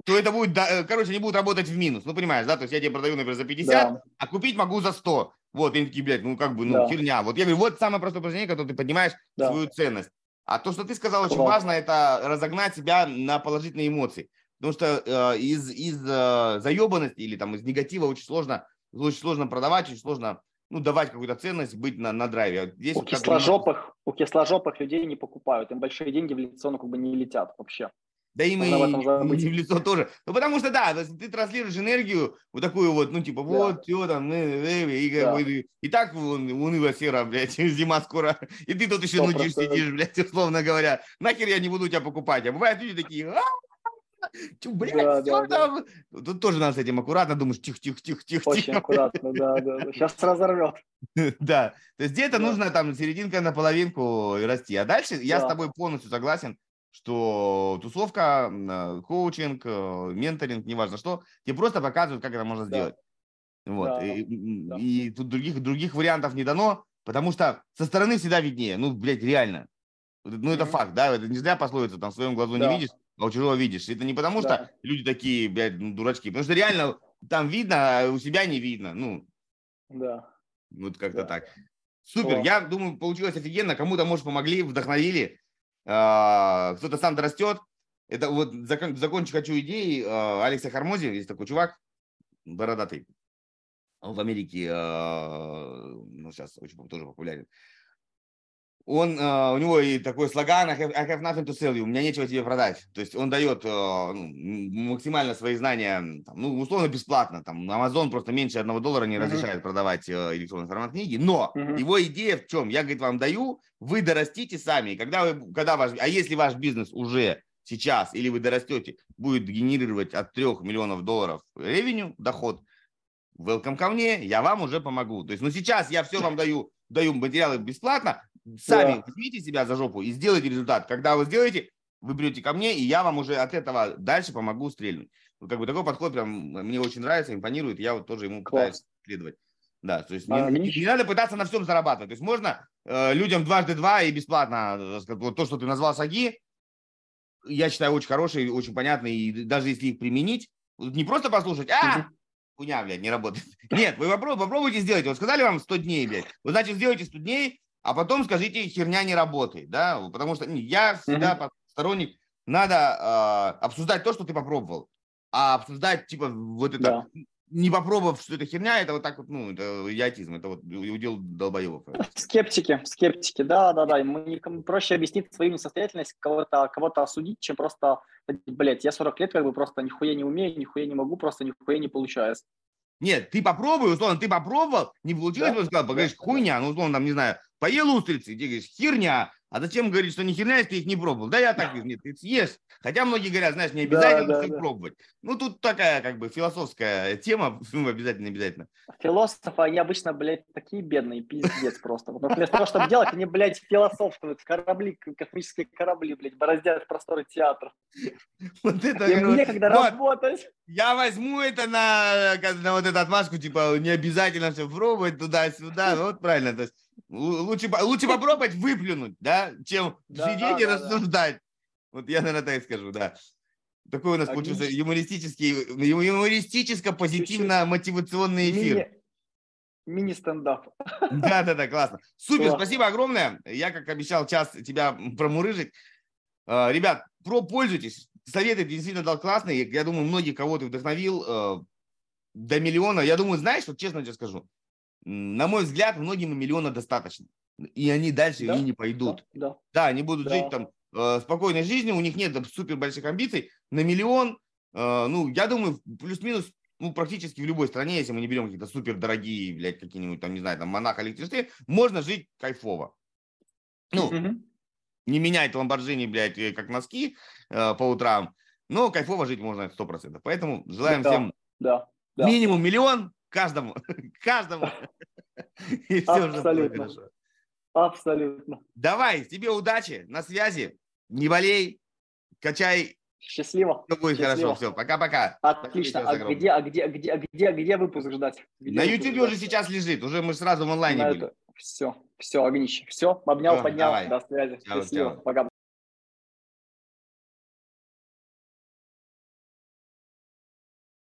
то это будет, э, короче, они будут работать в минус. Ну, понимаешь, да? То есть я тебе продаю, например, за 50, да. а купить могу за 100. Вот, и они такие, блядь, ну, как бы, ну, да. херня. Вот я говорю, вот самое простое упражнение, которое ты поднимаешь да. свою ценность. А то, что ты сказал, очень важно, это разогнать себя на положительные эмоции. Потому что э, из, из э, заебанности или там из негатива очень сложно, очень сложно продавать, очень сложно ну, давать какую-то ценность, быть на, на драйве. Здесь у, кисложопых, у кисложопых людей не покупают, им большие деньги в лицо ну, как бы не летят вообще. Да и мы, и, и в лицо тоже. Ну, потому что, да, ты транслируешь энергию вот такую вот, ну, типа, вот, да. все там, э, э, э, и, да. и, и так вон, уныло серо, блядь, зима скоро. И ты тут еще ночью сидишь, блядь, условно говоря. Нахер я не буду тебя покупать. А бывают люди такие, «А, Чё, блядь, да, да, там? Да. Тут тоже надо с этим аккуратно, думаешь, тихо, тихо, тихо, тихо. Очень тихо. аккуратно, да, да. Сейчас разорвет. Да, то есть где-то да. нужно там серединка на половинку и расти. А дальше я с тобой полностью согласен что тусовка, э, коучинг, э, менторинг, неважно что, тебе просто показывают, как это можно сделать. Да. Вот. Да. И, да. и тут других, других вариантов не дано, потому что со стороны всегда виднее. Ну, блядь, реально. Ну, это mm-hmm. факт, да, это не зря пословица, там в своем глазу да. не видишь, а у чужого видишь. Это не потому, да. что люди такие, блядь, ну, дурачки, потому что реально там видно, а у себя не видно. Ну, да. Вот как-то да. так. Супер, О. я думаю, получилось офигенно. Кому-то, может, помогли, вдохновили. А, кто-то сам растет. Это вот закон, закончить хочу идеи а, Алекса Хармози, есть такой чувак, бородатый. В Америке, а, ну, сейчас очень тоже популярен он, uh, у него и такой слоган I have, I have nothing to sell you, у меня нечего тебе продать. То есть он дает uh, ну, максимально свои знания, там, ну, условно бесплатно. Там, Amazon просто меньше одного доллара не uh-huh. разрешает продавать uh, электронный формат книги. Но uh-huh. его идея в чем? Я, говорит, вам даю, вы дорастите сами. Когда вы, когда ваш, а если ваш бизнес уже сейчас или вы дорастете, будет генерировать от 3 миллионов долларов ревеню, доход, welcome ко мне, я вам уже помогу. То есть, ну сейчас я все вам даю, даю материалы бесплатно, сами да. возьмите себя за жопу и сделайте результат. Когда вы сделаете, вы придете ко мне, и я вам уже от этого дальше помогу стрельнуть. Как бы такой подход прям мне очень нравится, импонирует, я вот тоже ему Класс. пытаюсь следовать. Да, то есть а, не, не, не надо пытаться на всем зарабатывать. То есть можно э, людям дважды два и бесплатно, э, вот то, что ты назвал саги, я считаю очень хороший, очень понятный, и даже если их применить, не просто послушать, а, хуйня, блядь, не работает. Нет, вы попробуйте сделать. Вот сказали вам 100 дней, блядь. Вы, значит, сделайте 100 дней, а потом скажите, херня не работает, да, потому что я всегда mm-hmm. сторонник, надо э, обсуждать то, что ты попробовал, а обсуждать, типа, вот это, да. не попробовав, что это херня, это вот так вот, ну, это идиотизм, это вот удел долбоебов. Скептики, скептики, да, да, да, мы проще объяснить свою несостоятельность, кого-то кого осудить, чем просто, блядь, я 40 лет как бы просто нихуя не умею, нихуя не могу, просто нихуя не получается. Нет, ты попробуй, условно, ты попробовал, не получилось, да? сказал, говоришь, хуйня, ну, условно, там, не знаю, поел устрицы, ты говоришь, херня, а зачем говорить, что не херня, если ты их не пробовал? Да я так нет, ты съешь. Хотя многие говорят, знаешь, не обязательно да, да, да. пробовать. Ну, тут такая как бы философская тема, ну, обязательно, обязательно. Философы, они обычно, блядь, такие бедные, пиздец просто. Вот вместо того, чтобы делать, они, блядь, философствуют, корабли, космические корабли, блядь, бороздят просторы театра. Вот это... Им некогда вот. работать. Я возьму это на, на вот эту отмазку, типа, не обязательно все пробовать туда-сюда. Вот правильно, то есть Лучше, лучше попробовать выплюнуть, да, чем да, сидеть да, и да, рассуждать. Да. Вот я, наверное, так скажу, да. Такой у нас Отлично. получился юмористический, юмористическо-позитивно-мотивационный эфир. Мини-стендап. Да, да, да, классно. Супер, Класс. спасибо огромное. Я, как обещал, час тебя промурыжить. А, ребят, про пользуйтесь. Советы действительно дал классные. Я думаю, многих кого ты вдохновил э, до миллиона. Я думаю, знаешь, вот честно тебе скажу, на мой взгляд, многим миллиона достаточно. И они дальше да? и не пойдут. Да, да. да они будут да. жить там э, спокойной жизнью, у них нет супер больших амбиций. На миллион, э, ну, я думаю, плюс-минус ну, практически в любой стране, если мы не берем какие-то супер дорогие, блядь, какие-нибудь там, не знаю, там, Монако или Лихтенштейн, можно жить кайфово. Ну, mm-hmm. не менять ламборджини, блядь, э, как носки э, по утрам, но кайфово жить можно сто процентов. Поэтому желаем да, всем да, да. минимум миллион, Каждому. Каждому. И все Абсолютно. уже Абсолютно. Давай, тебе удачи, на связи. Не болей, качай. Счастливо. Все будет Счастливо. хорошо, все. Пока-пока. Отлично. А где, а где, где, где, где выпуск ждать? Где на YouTube уже сейчас лежит, уже мы сразу в онлайне были. Все, все, огнище. Все, обнял, все, поднял. Давай. До связи. Чао, Счастливо. Чао. Пока.